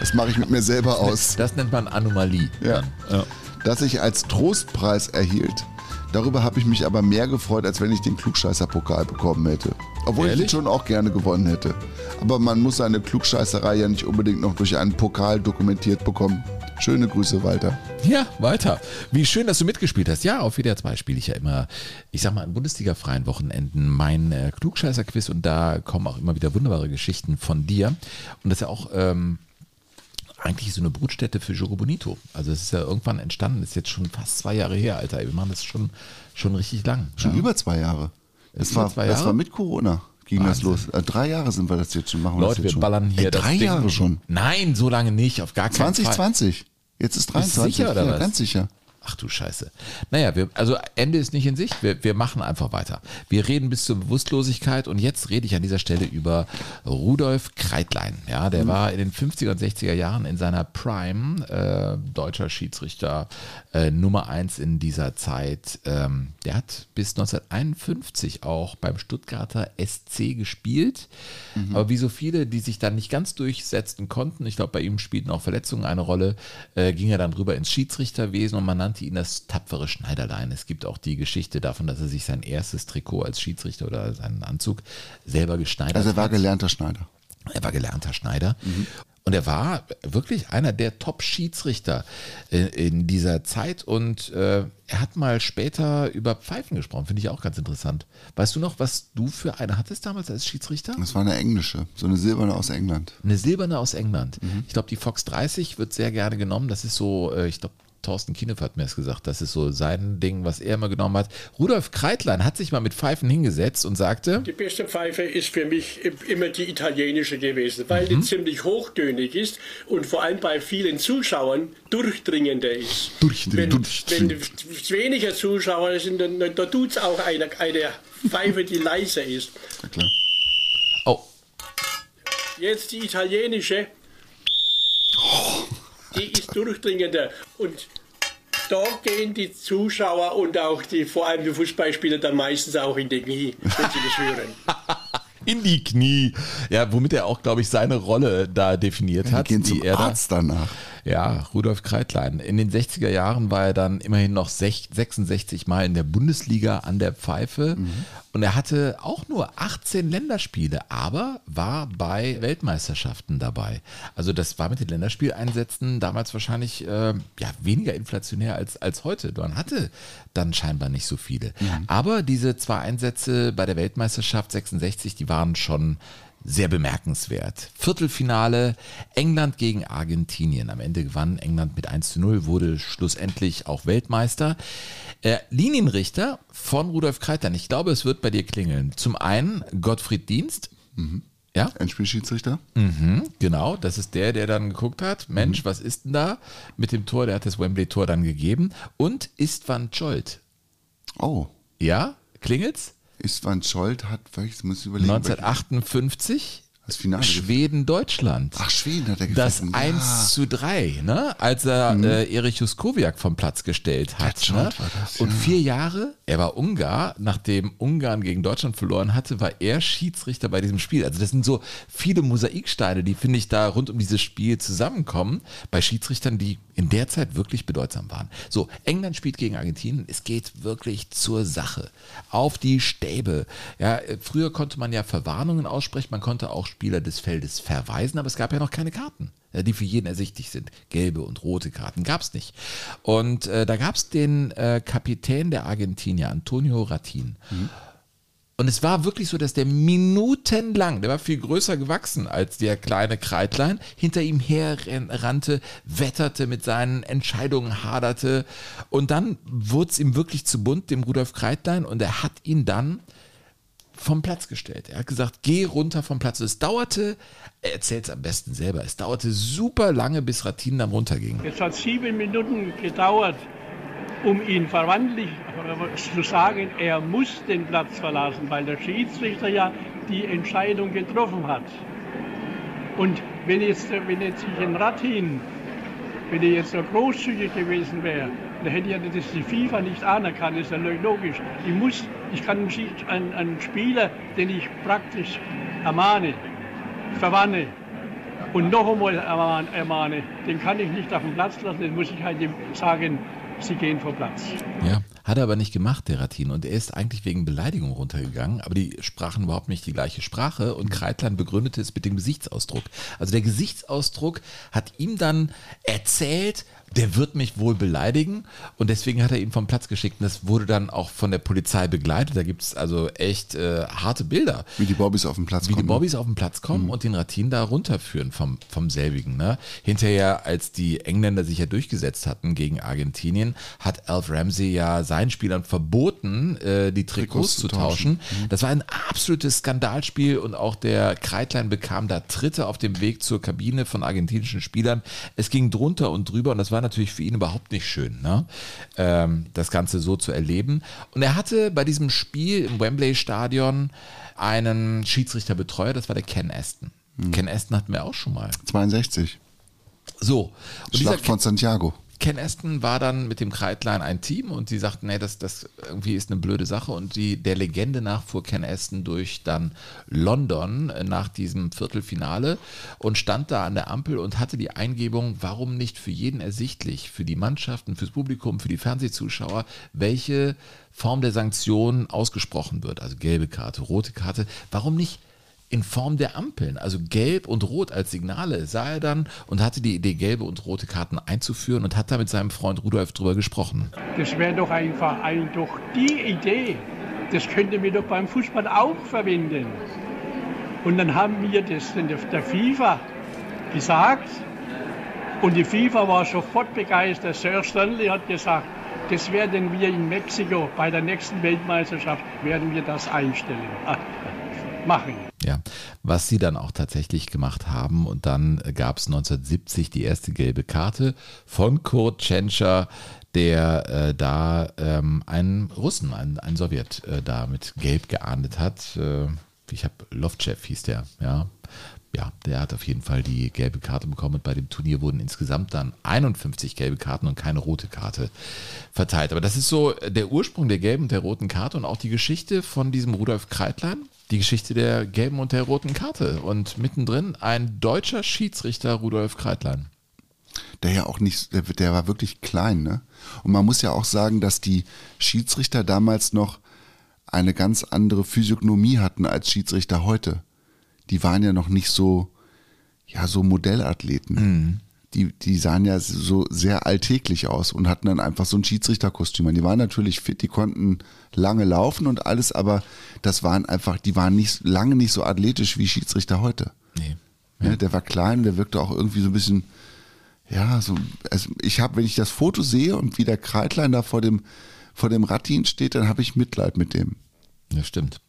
das mache ich mit mir selber aus. Das nennt man Anomalie. Ja. Dann. Dass ich als Trostpreis erhielt. Darüber habe ich mich aber mehr gefreut, als wenn ich den Klugscheißer-Pokal bekommen hätte. Obwohl ich Ehrlich? ihn schon auch gerne gewonnen hätte. Aber man muss seine Klugscheißerei ja nicht unbedingt noch durch einen Pokal dokumentiert bekommen. Schöne Grüße, Walter. Ja, weiter. Wie schön, dass du mitgespielt hast. Ja, auf WDR 2 spiele ich ja immer, ich sag mal, an Bundesliga-freien Wochenenden mein äh, Klugscheißer-Quiz und da kommen auch immer wieder wunderbare Geschichten von dir. Und das ist ja auch ähm, eigentlich so eine Brutstätte für Jogo Bonito. Also es ist ja irgendwann entstanden, ist jetzt schon fast zwei Jahre her, Alter. Wir machen das schon, schon richtig lang. Schon ja. über zwei Jahre. Das, war, zwei das Jahre? war mit Corona. Ging das Wahnsinn. los. Äh, drei Jahre sind wir das jetzt schon machen. wir das Leute, wir schon. ballern hier Ey, das drei Ding. Jahre schon. Nein, so lange nicht, auf gar keinen Fall. 2020. Jetzt ist 23. sicher, oder ja, was? Ganz sicher. Ach du Scheiße. Naja, wir, also Ende ist nicht in Sicht. Wir, wir machen einfach weiter. Wir reden bis zur Bewusstlosigkeit und jetzt rede ich an dieser Stelle über Rudolf Kreitlein. Ja, der war in den 50er und 60er Jahren in seiner Prime äh, deutscher Schiedsrichter äh, Nummer eins in dieser Zeit. Ähm, der hat bis 1951 auch beim Stuttgarter SC gespielt. Aber wie so viele, die sich dann nicht ganz durchsetzen konnten, ich glaube, bei ihm spielten auch Verletzungen eine Rolle, äh, ging er dann rüber ins Schiedsrichterwesen und man nannte ihn das tapfere Schneiderlein. Es gibt auch die Geschichte davon, dass er sich sein erstes Trikot als Schiedsrichter oder seinen Anzug selber geschneidert Also er war hat. gelernter Schneider. Er war gelernter Schneider. Und er war wirklich einer der Top-Schiedsrichter in, dieser Zeit. Und äh, er hat mal später über Pfeifen gesprochen. Finde ich auch ganz interessant. Weißt du noch, was du für eine hattest damals als Schiedsrichter? Das war eine englische, so eine silberne aus England. Eine silberne aus England. Ich glaube, die Fox 30 wird sehr gerne genommen. Das ist so, äh, ich glaube, Thorsten Kienef hat mir das gesagt. Das ist so sein Ding, was er immer genommen hat. Rudolf Kreitlein hat sich mal mit Pfeifen hingesetzt und sagte, Die beste Pfeife ist für mich immer die italienische gewesen, weil die ziemlich hochtönig ist und vor allem bei vielen Zuschauern durchdringender ist. Durchdringend. Wenn, wenn weniger Zuschauer sind, dann, dann tut es auch eine, eine Pfeife, die leiser ist. Na klar. oh, Jetzt die italienische, die ist durchdringender und da gehen die Zuschauer und auch die, vor allem die Fußballspieler dann meistens auch in die Knie, wenn sie das hören. in die Knie. Ja, womit er auch, glaube ich, seine Rolle da definiert Die hat. gehen zum die er da- Arzt danach. Ja, Rudolf Kreitlein. In den 60er Jahren war er dann immerhin noch sech- 66 Mal in der Bundesliga an der Pfeife. Und er hatte auch nur 18 Länderspiele, aber war bei Weltmeisterschaften dabei. Also das war mit den Länderspieleinsätzen damals wahrscheinlich äh, ja, weniger inflationär als, als heute. Man hatte dann scheinbar nicht so viele. Aber diese zwei Einsätze bei der Weltmeisterschaft 66, die waren schon sehr bemerkenswert. Viertelfinale England gegen Argentinien. Am Ende gewann England mit 1 zu 0, wurde schlussendlich auch Weltmeister. Äh, Linienrichter von Rudolf Kreitern. Ich glaube, es wird bei dir klingeln. Zum einen Gottfried Dienst. Ja, Endspielschiedsrichter. mhm, genau. Das ist der, der dann geguckt hat. Mensch, was ist denn da mit dem Tor? Der hat das Wembley-Tor dann gegeben. Und Istvan Scholt. Oh. Ja, klingelt's? Istvan Scholt hat, ich muss überlegen. 1958 Das Finale. Schweden-Deutschland. Ach, Schweden hat er Das gepfiffen. 1 zu 3, ne? als er äh, Erich Juskowiak vom Platz gestellt hat. Ja, Ne? Das, Und ja. vier Jahre, er war Ungar, nachdem Ungarn gegen Deutschland verloren hatte, war er Schiedsrichter bei diesem Spiel. Also das sind so viele Mosaiksteine, die, finde ich, da rund um dieses Spiel zusammenkommen, bei Schiedsrichtern, die in der Zeit wirklich bedeutsam waren. So, England spielt gegen Argentinien, es geht wirklich zur Sache. Auf die Stäbe. Ja, äh, früher konnte man ja Verwarnungen aussprechen, man konnte auch Spieler des Feldes verweisen, aber es gab ja noch keine Karten, ja, die für jeden ersichtlich sind. Gelbe und rote Karten gab es nicht. Und äh, da gab es den äh, Kapitän der Argentinier, Antonio Ratin. Und es war wirklich so, dass der minutenlang, der war viel größer gewachsen als der kleine Kreitlein, hinter ihm herrannte, wetterte mit seinen Entscheidungen, haderte. Und dann wurde es ihm wirklich zu bunt, dem Rudolf Kreitlein, und er hat ihn dann vom Platz gestellt. Er hat gesagt, geh runter vom Platz. Es dauerte, er erzählt es am besten selber, es dauerte super lange, bis Ratin dann runterging. Es hat sieben Minuten gedauert, um ihn verwandlich zu sagen, er muss den Platz verlassen, weil der Schiedsrichter ja die Entscheidung getroffen hat. Und wenn jetzt, wenn jetzt ich in Ratin, wenn er jetzt so großzügig gewesen wäre, dann hätte ja das die FIFA nicht anerkannt, ist ja logisch. Ich muss, ich kann einen einen, Spieler, den ich praktisch ermahne, verwanne und noch einmal ermahne, den kann ich nicht auf den Platz lassen, den muss ich halt sagen, sie gehen vom Platz. Ja, hat er aber nicht gemacht, der Ratin. Und er ist eigentlich wegen Beleidigung runtergegangen, aber die sprachen überhaupt nicht die gleiche Sprache und Kreitlein begründete es mit dem Gesichtsausdruck. Also der Gesichtsausdruck hat ihm dann erzählt, der wird mich wohl beleidigen und deswegen hat er ihn vom Platz geschickt. Und das wurde dann auch von der Polizei begleitet. Da gibt es also echt äh, harte Bilder. Wie die Bobbys auf den Platz Wie die kommen. Bobbys auf den Platz kommen und den Ratin da runterführen vom, vom selbigen. Ne? Hinterher, als die Engländer sich ja durchgesetzt hatten gegen Argentinien, hat Alf Ramsey ja seinen Spielern verboten, äh, die Trikots, Trikots zu tauschen. tauschen. Das war ein absolutes Skandalspiel und auch der Kreitlein bekam da Tritte auf dem Weg zur Kabine von argentinischen Spielern. Es ging drunter und drüber und das war natürlich für ihn überhaupt nicht schön, ne? ähm, das Ganze so zu erleben. Und er hatte bei diesem Spiel im Wembley-Stadion einen Schiedsrichterbetreuer, das war der Ken Aston. Hm. Ken Aston hatten wir auch schon mal. 62. So. Und Schlacht von Santiago. Ken Aston war dann mit dem Kreitlein ein Team und die sagten, nee, das, das irgendwie ist eine blöde Sache. Und die, der Legende nach fuhr Ken Aston durch dann London nach diesem Viertelfinale und stand da an der Ampel und hatte die Eingebung, warum nicht für jeden ersichtlich, für die Mannschaften, fürs Publikum, für die Fernsehzuschauer, welche Form der Sanktion ausgesprochen wird. Also gelbe Karte, rote Karte. Warum nicht in Form der Ampeln, also gelb und rot als Signale, sah er dann und hatte die Idee, gelbe und rote Karten einzuführen und hat da mit seinem Freund Rudolf drüber gesprochen. Das wäre doch einfach ein, doch die Idee. Das könnte wir doch beim Fußball auch verwenden. Und dann haben wir das der FIFA gesagt. Und die FIFA war sofort begeistert. Sir Stanley hat gesagt, das werden wir in Mexiko bei der nächsten Weltmeisterschaft, werden wir das einstellen, ah, machen. Ja, was sie dann auch tatsächlich gemacht haben. Und dann gab es 1970 die erste gelbe Karte von Kurt Tschentscher, der äh, da ähm, einen Russen, einen, einen Sowjet, äh, da mit Gelb geahndet hat. Äh, ich habe Lovchev hieß der, ja. Ja, der hat auf jeden Fall die gelbe Karte bekommen. Und bei dem Turnier wurden insgesamt dann 51 gelbe Karten und keine rote Karte verteilt. Aber das ist so der Ursprung der gelben und der roten Karte und auch die Geschichte von diesem Rudolf Kreitlein. Die Geschichte der gelben und der roten Karte. Und mittendrin ein deutscher Schiedsrichter Rudolf Kreitlein. Der ja auch nicht, der, der war wirklich klein, ne? Und man muss ja auch sagen, dass die Schiedsrichter damals noch eine ganz andere Physiognomie hatten als Schiedsrichter heute. Die waren ja noch nicht so, ja, so Modellathleten. Die, die sahen ja so sehr alltäglich aus und hatten dann einfach so ein Schiedsrichterkostüm. Die waren natürlich fit, die konnten lange laufen und alles, aber das waren einfach, die waren nicht lange nicht so athletisch wie Schiedsrichter heute. Nee. Ne, der war klein, der wirkte auch irgendwie so ein bisschen, ja, so, also ich habe, wenn ich das Foto sehe und wie der Kreitlein da vor dem, vor dem Rattin steht, dann habe ich Mitleid mit dem. Das stimmt.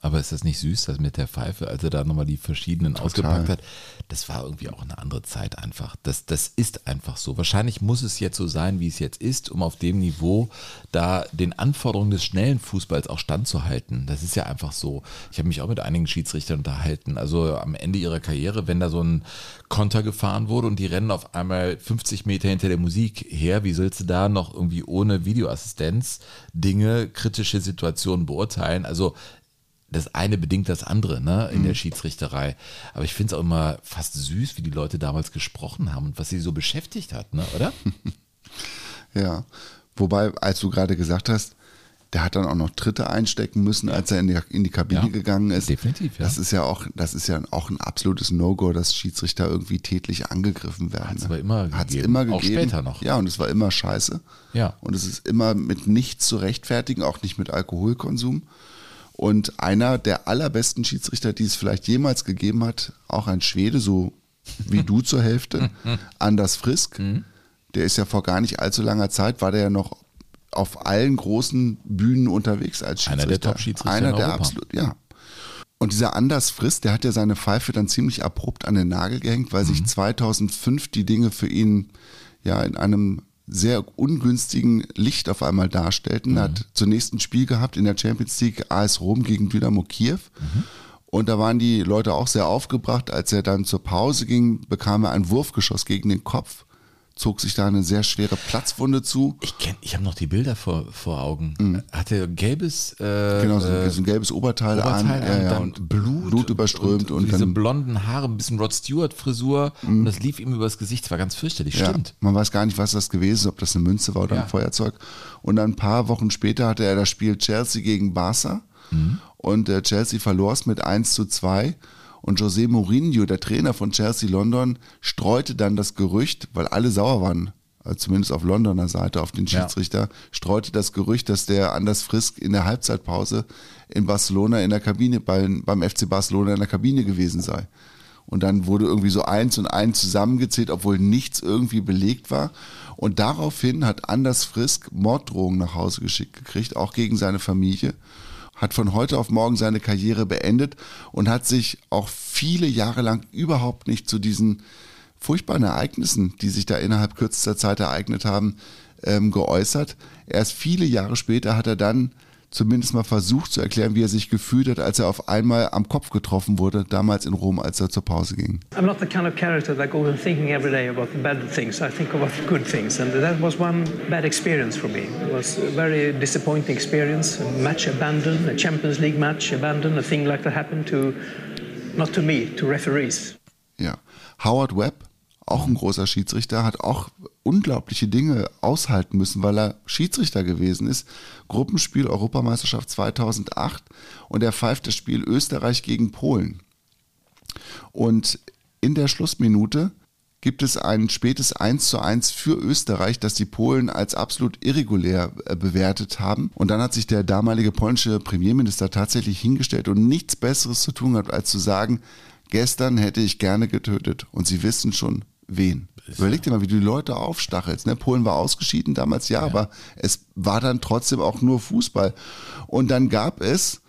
Aber ist das nicht süß, dass mit der Pfeife, als er da nochmal die verschiedenen ausgepackt hat, das war irgendwie auch eine andere Zeit einfach. Das, das ist einfach so. Wahrscheinlich muss es jetzt so sein, wie es jetzt ist, um auf dem Niveau da den Anforderungen des schnellen Fußballs auch standzuhalten. Das ist ja einfach so. Ich habe mich auch mit einigen Schiedsrichtern unterhalten. Also am Ende ihrer Karriere, wenn da so ein Konter gefahren wurde und die rennen auf einmal 50 Meter hinter der Musik her, wie sollst du da noch irgendwie ohne Videoassistenz Dinge, kritische Situationen beurteilen? Also das eine bedingt das andere, ne, in der Schiedsrichterei. Aber ich finde es auch immer fast süß, wie die Leute damals gesprochen haben und was sie so beschäftigt hat, ne, oder? Ja. Wobei, als du gerade gesagt hast, der hat dann auch noch Tritte einstecken müssen, als er in die, in die Kabine Ja, gegangen ist. definitiv, ja. Das ist ja auch, das ist ja auch ein absolutes No-Go, dass Schiedsrichter irgendwie tätlich angegriffen werden. Hat's ne? aber immer Hat's gegeben. immer Auch gegeben. später noch. Ja, und es war immer scheiße. Ja. Und es ist immer mit nichts zu rechtfertigen, auch nicht mit Alkoholkonsum. Und einer der allerbesten Schiedsrichter, die es vielleicht jemals gegeben hat, auch ein Schwede, so wie du zur Hälfte, Anders Frisk, Mhm. der ist ja vor gar nicht allzu langer Zeit, war der ja noch auf allen großen Bühnen unterwegs als Einer Schiedsrichter. der Top-Schiedsrichter Einer in der absolut, ja. Und dieser Anders Frist, der hat ja seine Pfeife dann ziemlich abrupt an den Nagel gehängt, weil Mhm. sich 2005 die Dinge für ihn ja in einem sehr ungünstigen Licht auf einmal darstellten. Er hat zunächst ein Spiel gehabt in der Champions League AS Rom gegen Dynamo Kiew. Und da waren die Leute auch sehr aufgebracht. Als er dann zur Pause ging, bekam er ein Wurfgeschoss gegen den Kopf, zog sich da eine sehr schwere Platzwunde zu. Ich kenn, ich habe noch die Bilder vor, vor Augen. Hat er gelbes äh, Genau, so äh, so ein gelbes Oberteil, Oberteil an, an, ja, und Blut, Blut überströmt und, diese dann blonden Haare, ein bisschen Rod Stewart Frisur und das lief ihm übers Gesicht. Das war ganz fürchterlich, Ja, stimmt. man weiß gar nicht, was das gewesen ist, ob das eine Münze war oder Ja. ein Feuerzeug. Und dann ein paar Wochen später hatte er das Spiel Chelsea gegen Barca Mhm. und äh, Chelsea verlor es mit 1 zu 2. Und José Mourinho, der Trainer von Chelsea London, streute dann das Gerücht, weil alle sauer waren, also zumindest auf Londoner Seite, auf den Ja. Schiedsrichter, streute das Gerücht, dass der Anders Frisk in der Halbzeitpause in Barcelona in der Kabine, beim, beim FC Barcelona in der Kabine gewesen sei. Und dann wurde irgendwie so eins und eins zusammengezählt, obwohl nichts irgendwie belegt war. Und daraufhin hat Anders Frisk Morddrohungen nach Hause geschickt gekriegt, auch gegen seine Familie. Hat von heute auf morgen seine Karriere beendet und hat sich auch viele Jahre lang überhaupt nicht zu diesen furchtbaren Ereignissen, die sich da innerhalb kürzester Zeit ereignet haben, ähm, geäußert. Erst viele Jahre später hat er dann zumindest mal versucht zu erklären, wie er sich gefühlt hat, als er auf einmal am Kopf getroffen wurde, damals in Rom, als er zur Pause ging. I'm not the kind of character that goes on thinking every day about the bad things. I think about the good things, and that was one bad experience for me. It was a very disappointing experience. A match abandoned, a Champions League match abandoned. A thing like that happened to, not to me, to referees. Ja. Howard Webb, auch ein großer Schiedsrichter, hat auch unglaubliche Dinge aushalten müssen, weil er Schiedsrichter gewesen ist. Gruppenspiel Europameisterschaft 2008 und er pfeift das Spiel Österreich gegen Polen. Und in der Schlussminute gibt es ein spätes 1 zu 1 für Österreich, das die Polen als absolut irregulär äh, bewertet haben. Und dann hat sich der damalige polnische Premierminister tatsächlich hingestellt und nichts Besseres zu tun gehabt, als zu sagen, gestern hätte ich gerne getötet. Und sie wissen schon, wen. Überleg dir mal, wie du die Leute aufstachelst. Ne? Polen war ausgeschieden damals, ja, aber es war dann trotzdem auch nur Fußball. Und dann gab es,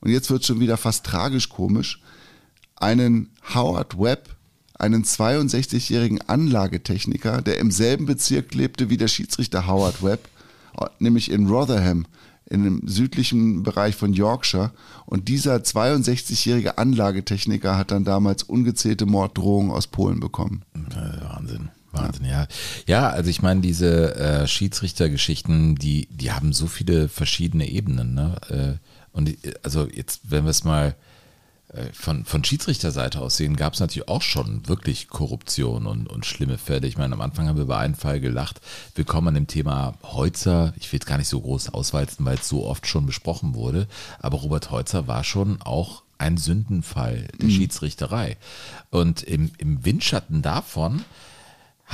und jetzt wird schon wieder fast tragisch komisch, einen Howard Webb, einen 62-jährigen Anlagetechniker, der im selben Bezirk lebte wie der Schiedsrichter Howard Webb, nämlich in Rotherham, in dem südlichen Bereich von Yorkshire. Und dieser 62-jährige Anlagetechniker hat dann damals ungezählte Morddrohungen aus Polen bekommen. Wahnsinn. Wahnsinn, ja. Ja, also ich meine, diese äh, Schiedsrichtergeschichten, die, die haben so viele verschiedene Ebenen. Ne? Äh, und äh, also jetzt, wenn wir es mal von, von Schiedsrichterseite aus sehen, gab es natürlich auch schon wirklich Korruption und, und schlimme Fälle. Ich meine, am Anfang haben wir über einen Fall gelacht. Wir kommen an dem Thema Heutzer. Ich will es gar nicht so groß auswalzen, weil es so oft schon besprochen wurde. Aber Robert Heutzer war schon auch ein Sündenfall der Schiedsrichterei. Und im, im Windschatten davon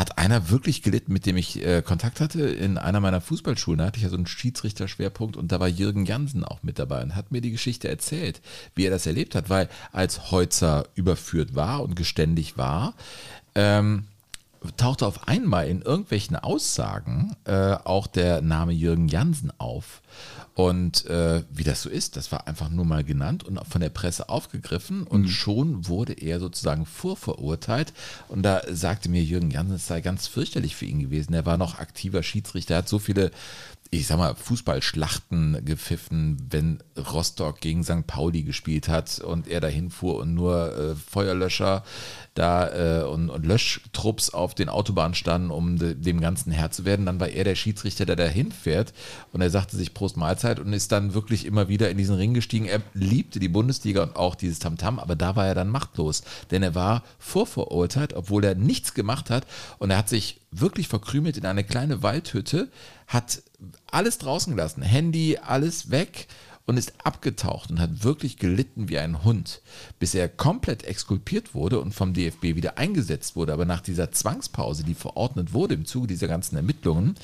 hat einer wirklich gelitten, mit dem ich äh, Kontakt hatte in einer meiner Fußballschulen. Da hatte ich ja so einen Schiedsrichterschwerpunkt und da war Jürgen Jansen auch mit dabei und hat mir die Geschichte erzählt, wie er das erlebt hat, weil als Heutzer überführt war und geständig war, ähm, tauchte auf einmal in irgendwelchen Aussagen äh, auch der Name Jürgen Jansen auf. Und äh, wie das so ist, das war einfach nur mal genannt und von der Presse aufgegriffen und schon wurde er sozusagen vorverurteilt. Und da sagte mir Jürgen Jansen, es sei ganz fürchterlich für ihn gewesen. Er war noch aktiver Schiedsrichter, hat so viele ich sag mal, Fußballschlachten gepfiffen, wenn Rostock gegen St. Pauli gespielt hat und er dahin fuhr und nur äh, Feuerlöscher da äh, und, und Löschtrupps auf den Autobahnen standen, um de, dem Ganzen Herr zu werden. Dann war er der Schiedsrichter, der dahin fährt und er sagte sich Prost Mahlzeit und ist dann wirklich immer wieder in diesen Ring gestiegen. Er liebte die Bundesliga und auch dieses Tamtam, aber da war er dann machtlos, denn er war vorverurteilt, obwohl er nichts gemacht hat und er hat sich wirklich verkrümelt in eine kleine Waldhütte, hat alles draußen gelassen, Handy, alles weg und ist abgetaucht und hat wirklich gelitten wie ein Hund, bis er komplett exkulpiert wurde und vom DFB wieder eingesetzt wurde. Aber nach dieser Zwangspause, die verordnet wurde im Zuge dieser ganzen Ermittlungen,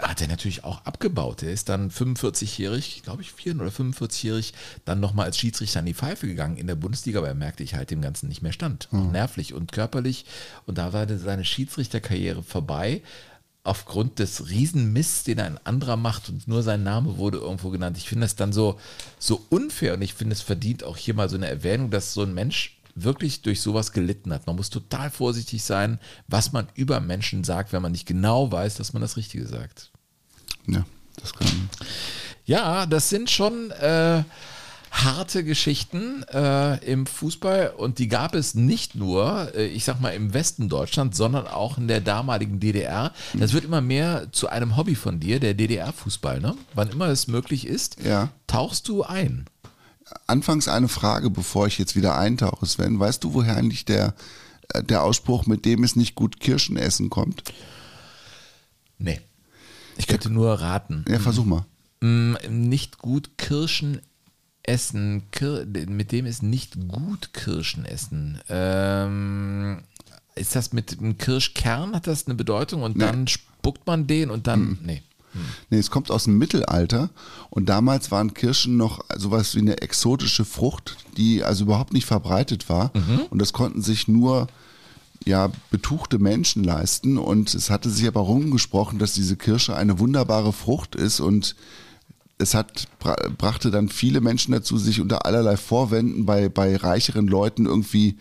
hat er natürlich auch abgebaut. Er ist dann 45-jährig, glaube ich, 44 oder 45-jährig, dann nochmal als Schiedsrichter an die Pfeife gegangen in der Bundesliga, aber er merkte, ich halt dem Ganzen nicht mehr stand. Mhm. Nervlich und körperlich. Und da war seine Schiedsrichterkarriere vorbei. Aufgrund des Riesenmists, den ein anderer macht und nur sein Name wurde irgendwo genannt. Ich finde das dann so, so unfair und ich finde, es verdient auch hier mal so eine Erwähnung, dass so ein Mensch wirklich durch sowas gelitten hat. Man muss total vorsichtig sein, was man über Menschen sagt, wenn man nicht genau weiß, dass man das Richtige sagt. Ja, das kann. Ja, das sind schon äh, harte Geschichten äh, im Fußball und die gab es nicht nur, äh, ich sag mal, im Westen Deutschlands, sondern auch in der damaligen DDR. Das wird immer mehr zu einem Hobby von dir, der DDR-Fußball, ne? Wann immer es möglich ist, Ja. tauchst du ein. Anfangs eine Frage, bevor ich jetzt wieder eintauche, Sven. Weißt du, woher eigentlich der, äh, der Ausspruch, mit dem es nicht gut Kirschen essen kommt? Nee. Ich könnte nur raten. Ja, versuch mal. Mm, Nicht gut Kirschen essen, Kir mit dem ist nicht gut Kirschen essen. Ähm, ist das mit dem Kirschkern, hat das eine Bedeutung und Nee. dann spuckt man den und dann, nee. Nee, es kommt aus dem Mittelalter und damals waren Kirschen noch sowas wie eine exotische Frucht, die also überhaupt nicht verbreitet war und das konnten sich nur ja, betuchte Menschen leisten und es hatte sich aber rumgesprochen, dass diese Kirsche eine wunderbare Frucht ist und es hat, bra brachte dann viele Menschen dazu, sich unter allerlei Vorwänden bei, bei reicheren Leuten irgendwie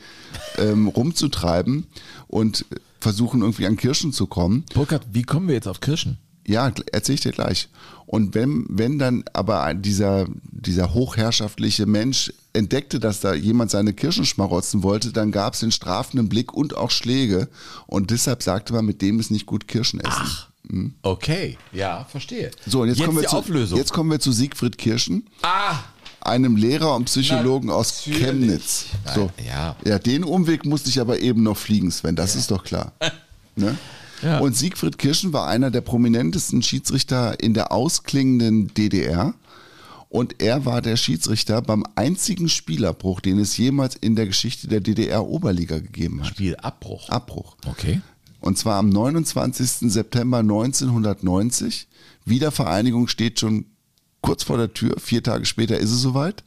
ähm, rumzutreiben und versuchen irgendwie an Kirschen zu kommen. Burkhard, wie kommen wir jetzt auf Kirschen? Ja, erzähl ich dir gleich. Und wenn, wenn dann aber dieser, dieser hochherrschaftliche Mensch entdeckte, dass da jemand seine Kirschen schmarotzen wollte, dann gab es den strafenden Blick und auch Schläge. Und deshalb sagte man, mit dem ist nicht gut Kirschen essen. Okay, ja, verstehe. So, und jetzt, kommen wir die zu, Auflösung. jetzt kommen wir zu Siegfried Kirschen, ah, einem Lehrer und Psychologen aus Natürlich. Chemnitz. So. ja. Ja, den Umweg musste ich aber eben noch fliegen, Sven, das ist doch klar. ne? Ja. Und Siegfried Kirschen war einer der prominentesten Schiedsrichter in der ausklingenden DDR. Und er war der Schiedsrichter beim einzigen Spielabbruch, den es jemals in der Geschichte der DDR-Oberliga gegeben hat. Spielabbruch. Abbruch. Okay. Und zwar am 29. September 1990. Wiedervereinigung steht schon kurz vor der Tür. Vier Tage später ist es soweit.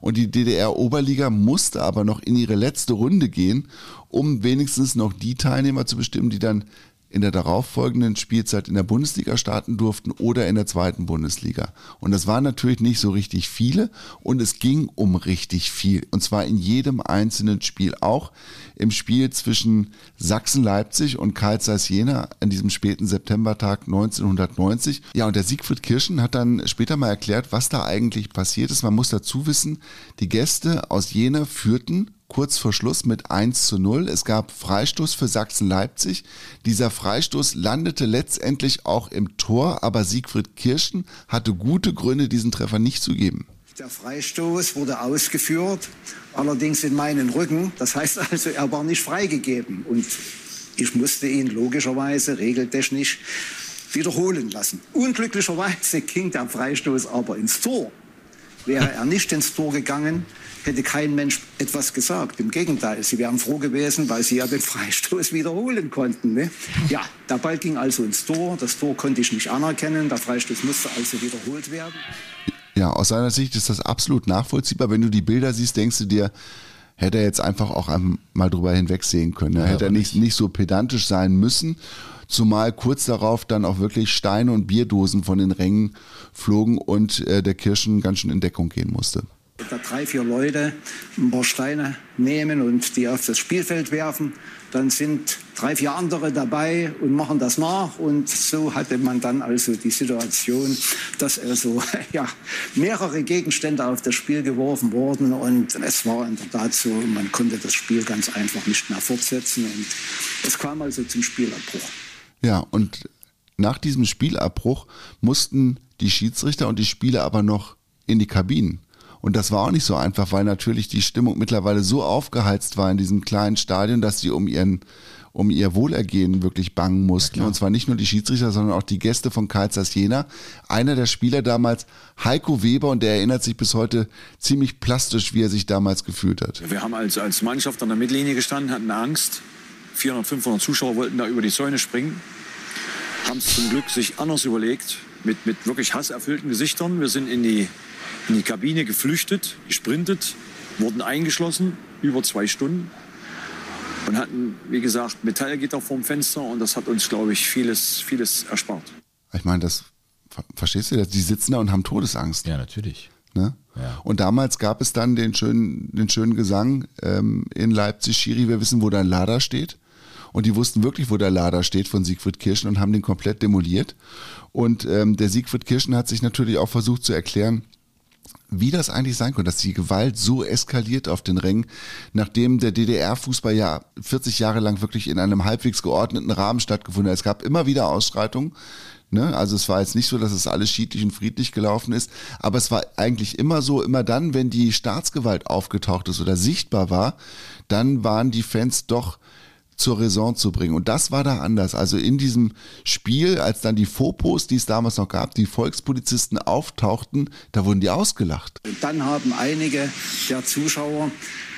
Und die DDR-Oberliga musste aber noch in ihre letzte Runde gehen, um wenigstens noch die Teilnehmer zu bestimmen, die dann in der darauffolgenden Spielzeit in der Bundesliga starten durften oder in der zweiten Bundesliga. Und das waren natürlich nicht so richtig viele und es ging um richtig viel. Und zwar in jedem einzelnen Spiel. Auch im Spiel zwischen Sachsen-Leipzig und Karl Zeiss Jena an diesem späten Septembertag 1990. Ja, und der Siegfried Kirschen hat dann später mal erklärt, was da eigentlich passiert ist. Man muss dazu wissen, die Gäste aus Jena führten kurz vor Schluss mit 1 zu 0. Es gab Freistoß für Sachsen-Leipzig. Dieser Freistoß landete letztendlich auch im Tor, aber Siegfried Kirschen hatte gute Gründe, diesen Treffer nicht zu geben. Der Freistoß wurde ausgeführt, allerdings in meinen Rücken. Das heißt also, er war nicht freigegeben. Und ich musste ihn logischerweise regeltechnisch wiederholen lassen. Unglücklicherweise ging der Freistoß aber ins Tor. Wäre er nicht ins Tor gegangen, hätte kein Mensch etwas gesagt. Im Gegenteil, sie wären froh gewesen, weil sie ja den Freistoß wiederholen konnten. Ne? Ja, der Ball ging also ins Tor. Das Tor konnte ich nicht anerkennen. Der Freistoß musste also wiederholt werden. Ja, aus seiner Sicht ist das absolut nachvollziehbar. Wenn du die Bilder siehst, denkst du dir, hätte er jetzt einfach auch einmal mal drüber hinwegsehen können. Er Ja, hätte er nicht, nicht so pedantisch sein müssen, zumal kurz darauf dann auch wirklich Steine und Bierdosen von den Rängen flogen und äh, der Kirschen ganz schön in Deckung gehen musste. Da drei, vier Leute ein paar Steine nehmen und die auf das Spielfeld werfen. Dann sind drei, vier andere dabei und machen das nach. Und so hatte man dann also die Situation, dass also ja, mehrere Gegenstände auf das Spiel geworfen wurden. Und es war in der Tat so, man konnte das Spiel ganz einfach nicht mehr fortsetzen. Und es kam also zum Spielabbruch. Ja, und nach diesem Spielabbruch mussten die Schiedsrichter und die Spieler aber noch in die Kabinen. Und das war auch nicht so einfach, weil natürlich die Stimmung mittlerweile so aufgeheizt war in diesem kleinen Stadion, dass sie um ihren um ihr Wohlergehen wirklich bangen mussten. und zwar nicht nur die Schiedsrichter, sondern auch die Gäste von Kaisers Jena. Einer der Spieler damals, Heiko Weber, und der erinnert sich bis heute ziemlich plastisch, wie er sich damals gefühlt hat. Wir haben als, als Mannschaft an der Mittellinie gestanden, hatten Angst. 400, 500 Zuschauer wollten da über die Zäune springen. Haben es zum Glück sich anders überlegt, mit, mit wirklich hasserfüllten Gesichtern. Wir sind in die, in die Kabine geflüchtet, gesprintet, wurden eingeschlossen, über zwei Stunden. Und hatten, wie gesagt, Metallgitter vorm Fenster und das hat uns, glaube ich, vieles, vieles erspart. Ich meine, das ver- verstehst du das? Die sitzen da und haben Todesangst. Ja, natürlich. Ne? Ja. Und damals gab es dann den schönen, den schönen Gesang ähm, in Leipzig, Schiri, wir wissen, wo dein Lader steht. Und die wussten wirklich, wo der Lader steht von Siegfried Kirschen und haben den komplett demoliert. Und ähm, der Siegfried Kirschen hat sich natürlich auch versucht zu erklären, wie das eigentlich sein konnte, dass die Gewalt so eskaliert auf den Rängen, nachdem der DDR-Fußball ja 40 Jahre lang wirklich in einem halbwegs geordneten Rahmen stattgefunden hat. Es gab immer wieder Ausschreitungen. Ne? Also es war jetzt nicht so, dass es alles schiedlich und friedlich gelaufen ist, aber es war eigentlich immer so, immer dann, wenn die Staatsgewalt aufgetaucht ist oder sichtbar war, dann waren die Fans doch zur Raison zu bringen. Und das war da anders. Also in diesem Spiel, als dann die Fopos, die es damals noch gab, die Volkspolizisten auftauchten, da wurden die ausgelacht. Und dann haben einige der Zuschauer,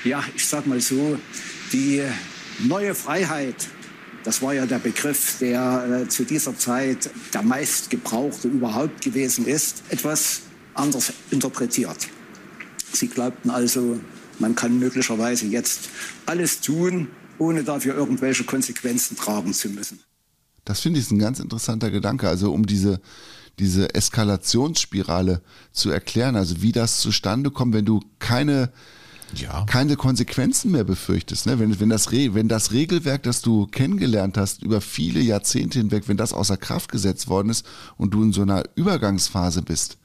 ja, ich sag mal so, die neue Freiheit, das war ja der Begriff, der äh, zu dieser Zeit der meistgebrauchte überhaupt gewesen ist, etwas anders interpretiert. Sie glaubten also, man kann möglicherweise jetzt alles tun, ohne dafür irgendwelche Konsequenzen tragen zu müssen. Das finde ich ist ein ganz interessanter Gedanke. Also um diese, diese Eskalationsspirale zu erklären, also wie das zustande kommt, wenn du keine, Ja. keine Konsequenzen mehr befürchtest. Ne? Wenn, wenn, das Re wenn das Regelwerk, das du kennengelernt hast, über viele Jahrzehnte hinweg, wenn das außer Kraft gesetzt worden ist und du in so einer Übergangsphase bist,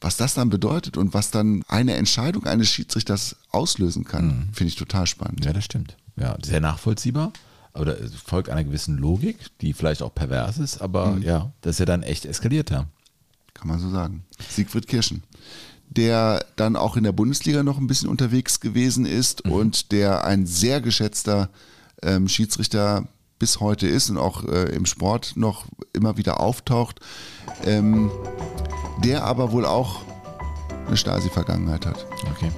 was das dann bedeutet und was dann eine Entscheidung eines Schiedsrichters auslösen kann, finde ich total spannend. Ja, das stimmt. Ja, sehr nachvollziehbar. Aber das folgt einer gewissen Logik, die vielleicht auch pervers ist, aber Mhm. ja, das ist ja dann echt eskaliert, ja. Kann man so sagen. Siegfried Kirschen. Der dann auch in der Bundesliga noch ein bisschen unterwegs gewesen ist und der ein sehr geschätzter ähm, Schiedsrichter bis heute ist und auch äh, im Sport noch immer wieder auftaucht. Ähm, der aber wohl auch eine Stasi-Vergangenheit hat. Okay.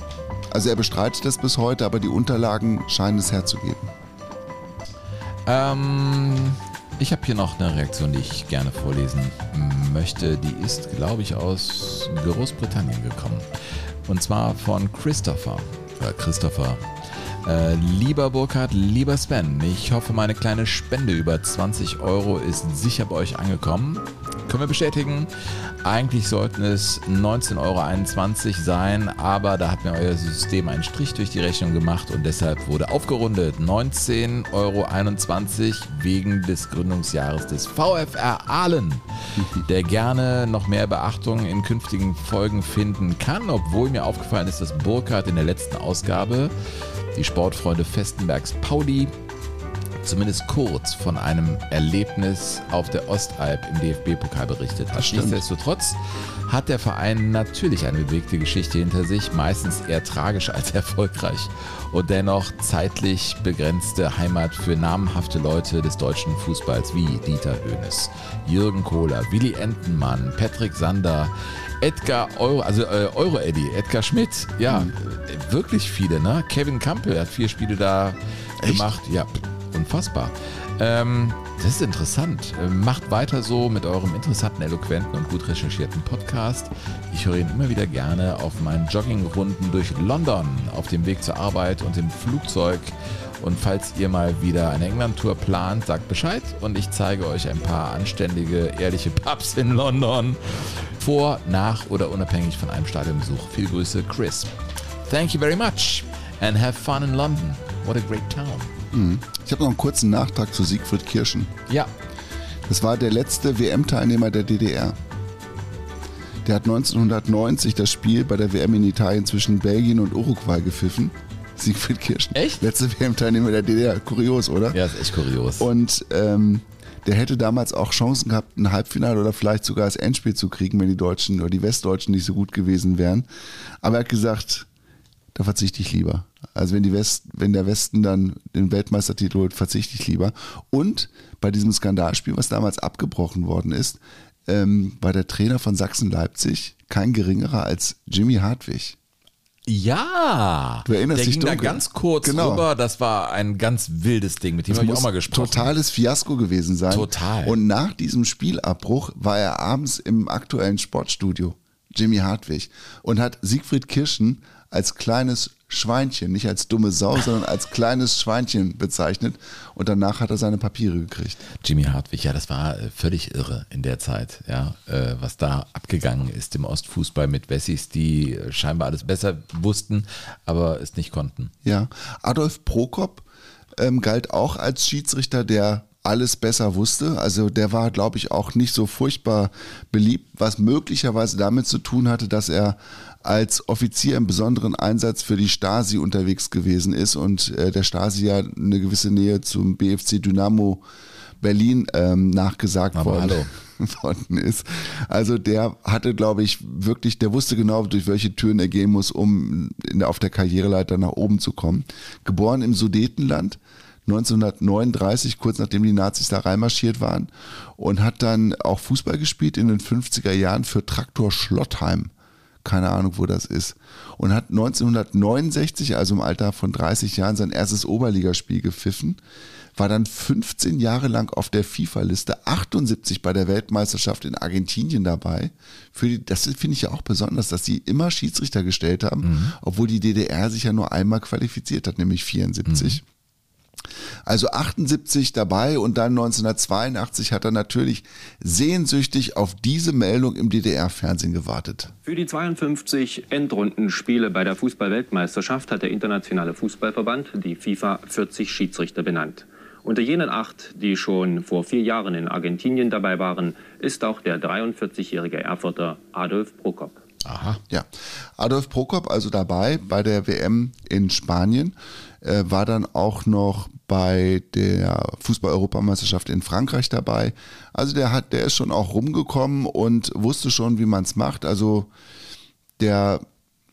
Also er bestreitet das bis heute, aber die Unterlagen scheinen es herzugeben. Ähm, ich habe hier noch eine Reaktion, die ich gerne vorlesen möchte. Die ist, glaube ich, aus Großbritannien gekommen. Und zwar von Christopher. Äh, Christopher. Äh, lieber Burkhard, lieber Sven, ich hoffe, meine kleine Spende über 20 Euro ist sicher bei euch angekommen. Können wir bestätigen. Eigentlich sollten es 19,21 Euro sein, aber da hat mir euer System einen Strich durch die Rechnung gemacht und deshalb wurde aufgerundet 19,21 Euro wegen des Gründungsjahres des VfR Aalen, der gerne noch mehr Beachtung in künftigen Folgen finden kann, obwohl mir aufgefallen ist, dass Burkhardt in der letzten Ausgabe die Sportfreunde Festenbergs Pauli zumindest kurz von einem Erlebnis auf der Ostalb im DFB-Pokal berichtet hat. Nichtsdestotrotz hat der Verein natürlich eine bewegte Geschichte hinter sich, meistens eher tragisch als erfolgreich. Und dennoch zeitlich begrenzte Heimat für namhafte Leute des deutschen Fußballs wie Dieter Hoeneß, Jürgen Kohler, Willi Entenmann, Patrick Sander, Edgar Euro, also äh, Euro Eddie, Edgar Schmidt, ja, äh, wirklich viele, ne? Kevin Campbell hat vier Spiele da gemacht, ja, unfassbar. Ähm, das ist interessant. Ähm, Macht weiter so mit eurem interessanten, eloquenten und gut recherchierten Podcast. Ich höre ihn immer wieder gerne auf meinen Joggingrunden durch London, auf dem Weg zur Arbeit und im Flugzeug. Und falls ihr mal wieder eine England-Tour plant, sagt Bescheid und ich zeige euch ein paar anständige, ehrliche Pubs in London. Vor, nach oder unabhängig von einem Stadionbesuch. Viele Grüße, Chris. Thank you very much and have fun in London. What a great town. Mhm. Ich habe noch einen kurzen Nachtrag zu Siegfried Kirschen. Ja. Das war der letzte WM-Teilnehmer der DDR. Der hat 1990 das Spiel bei der WM in Italien zwischen Belgien und Uruguay gepfiffen. Siegfried Kirschen. Echt? Letzte WM-Teilnehmer der DDR. Kurios, oder? Ja, ist echt kurios. Und ähm, der hätte damals auch Chancen gehabt, ein Halbfinale oder vielleicht sogar das Endspiel zu kriegen, wenn die Deutschen oder die Westdeutschen nicht so gut gewesen wären. Aber er hat gesagt, da verzichte ich lieber. Also wenn, die West, wenn der Westen dann den Weltmeistertitel holt, verzichte ich lieber. Und bei diesem Skandalspiel, was damals abgebrochen worden ist, ähm, war der Trainer von Sachsen-Leipzig kein geringerer als Jimmy Hartwig. Ja, Du erinnerst der dich ging da dunkel. ganz kurz Genau. rüber. Das war ein ganz wildes Ding. Mit dem habe ich auch mal gesprochen. totales Fiasko gewesen sein. Total. Und nach diesem Spielabbruch war er abends im aktuellen Sportstudio, Jimmy Hartwig, und hat Siegfried Kirschen als kleines Schweinchen, nicht als dumme Sau, sondern als kleines Schweinchen bezeichnet. Und danach hat er seine Papiere gekriegt. Jimmy Hartwig, ja, das war äh, völlig irre in der Zeit, ja, äh, was da abgegangen ist im Ostfußball mit Wessis, die äh, scheinbar alles besser wussten, aber es nicht konnten. Ja, Adolf Prokop ähm, galt auch als Schiedsrichter, der alles besser wusste. Also der war, glaube ich, auch nicht so furchtbar beliebt, was möglicherweise damit zu tun hatte, dass er als Offizier im besonderen Einsatz für die Stasi unterwegs gewesen ist und äh, der Stasi ja eine gewisse Nähe zum BFC Dynamo Berlin ähm, nachgesagt Aber worden, worden ist. Also der hatte, glaube ich, wirklich, der wusste genau, durch welche Türen er gehen muss, um in auf der Karriereleiter nach oben zu kommen. Geboren im Sudetenland. 1939, kurz nachdem die Nazis da reinmarschiert waren und hat dann auch Fußball gespielt in den 50er Jahren für Traktor Schlottheim. Keine Ahnung, wo das ist. Und hat 1969, also im Alter von 30 Jahren, sein erstes Oberligaspiel gepfiffen. War dann 15 Jahre lang auf der FIFA-Liste, 78 bei der Weltmeisterschaft in Argentinien dabei. Für die, das finde ich ja auch besonders, dass sie immer Schiedsrichter gestellt haben, obwohl die DDR sich ja nur einmal qualifiziert hat, nämlich 74. Also 78 dabei und dann 1982 hat er natürlich sehnsüchtig auf diese Meldung im DDR-Fernsehen gewartet. Für die 52 Endrundenspiele bei der Fußball-Weltmeisterschaft hat der Internationale Fußballverband, die FIFA, 40 Schiedsrichter benannt. Unter jenen acht, die schon vor vier Jahren in Argentinien dabei waren, ist auch der 43-jährige Erfurter Adolf Prokop. Aha. Ja, Adolf Prokop also dabei bei der WM in Spanien, äh, war dann auch noch bei der Fußball-Europameisterschaft in Frankreich dabei. Also der hat, der ist schon auch rumgekommen und wusste schon, wie man es macht. Also der,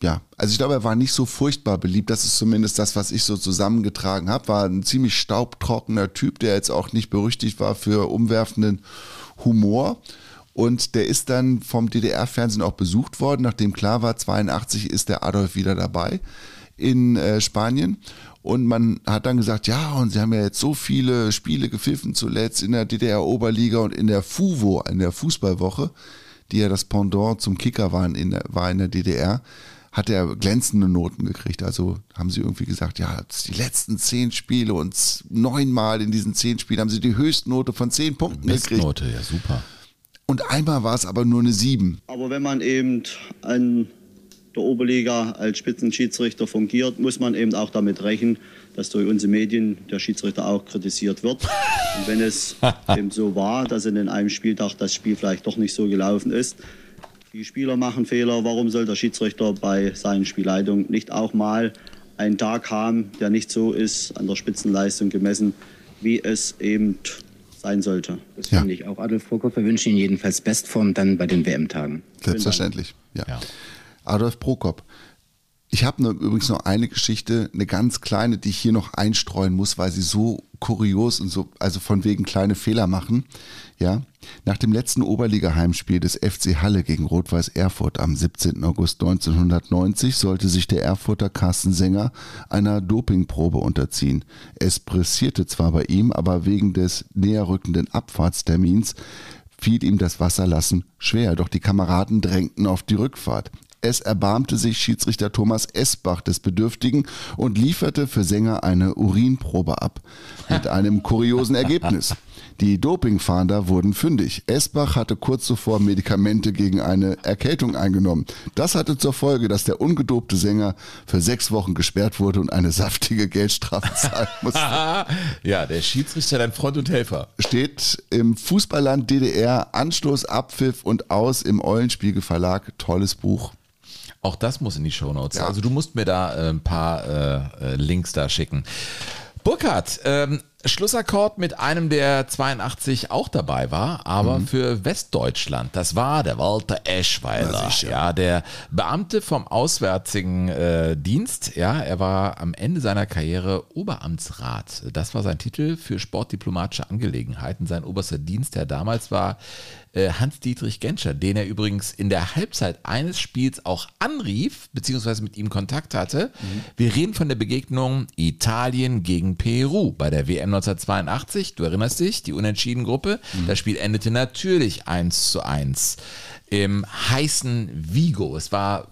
ja, also ich glaube, er war nicht so furchtbar beliebt. Das ist zumindest das, was ich so zusammengetragen habe. War ein ziemlich staubtrockener Typ, der jetzt auch nicht berüchtigt war für umwerfenden Humor. Und der ist dann vom DDR-Fernsehen auch besucht worden, nachdem klar war, 82 ist der Adolf wieder dabei in äh, Spanien. Und man hat dann gesagt, ja, und sie haben ja jetzt so viele Spiele gepfiffen zuletzt in der DDR-Oberliga und in der FUVO, in der Fußballwoche, die ja das Pendant zum Kicker waren in der, war in der DDR, hat er glänzende Noten gekriegt. Also haben sie irgendwie gesagt, ja, das sind die letzten zehn Spiele und neunmal in diesen zehn Spielen haben sie die Höchstnote von zehn Punkten gekriegt. Bestnote, ja super. Und einmal war es aber nur eine sieben. Aber wenn man eben an der Oberliga als Spitzenschiedsrichter fungiert, muss man eben auch damit rechnen, dass durch unsere Medien der Schiedsrichter auch kritisiert wird. Und wenn es eben so war, dass in einem Spieltag das Spiel vielleicht doch nicht so gelaufen ist, die Spieler machen Fehler, warum soll der Schiedsrichter bei seinen Spielleitungen nicht auch mal einen Tag haben, der nicht so ist, an der Spitzenleistung gemessen, wie es eben sein sollte. Das finde ich auch. Adolf Prokop, wir wünschen Ihnen jedenfalls Bestform dann bei den WM-Tagen. Selbstverständlich, ja. Adolf Prokop. Ich habe übrigens noch eine Geschichte, eine ganz kleine, die ich hier noch einstreuen muss, weil sie so kurios und so, also von wegen kleine Fehler machen. Ja, nach dem letzten Oberliga-Heimspiel des FC Halle gegen Rot-Weiß Erfurt am 17. August 1990 sollte sich der Erfurter Carsten Sänger einer Dopingprobe unterziehen. Es pressierte zwar bei ihm, aber wegen des näher rückenden Abfahrtstermins fiel ihm das Wasserlassen schwer, doch die Kameraden drängten auf die Rückfahrt. Es erbarmte sich Schiedsrichter Thomas Esbach des Bedürftigen und lieferte für Sänger eine Urinprobe ab. Mit einem kuriosen Ergebnis. Die Dopingfahnder wurden fündig. Esbach hatte kurz zuvor Medikamente gegen eine Erkältung eingenommen. Das hatte zur Folge, dass der ungedopte Sänger für sechs Wochen gesperrt wurde und eine saftige Geldstrafe zahlen musste. ja, der Schiedsrichter, dein Freund und Helfer. Steht im Fußballland DDR Anstoß, Abpfiff und Aus im Eulenspiegel Verlag. Tolles Buch. Auch das muss in die Shownotes. Ja. Also du musst mir da äh, ein paar äh, äh, Links da schicken. Burkhard, ähm, Schlussakkord mit einem, der 82 auch dabei war, aber mhm. für Westdeutschland. Das war der Walter Eschweiler, ja, der Beamte vom Auswärtigen äh, Dienst. Ja, er war am Ende seiner Karriere Oberamtsrat. Das war sein Titel für sportdiplomatische Angelegenheiten. Sein oberster Dienst, der damals war äh, Hans-Dietrich Genscher, den er übrigens in der Halbzeit eines Spiels auch anrief, beziehungsweise mit ihm Kontakt hatte. Mhm. Wir reden von der Begegnung Italien gegen Peru bei der WM 1982. Du erinnerst dich, die Unentschieden-Gruppe. Mhm. Das Spiel endete natürlich 1 zu 1 im heißen Vigo. Es war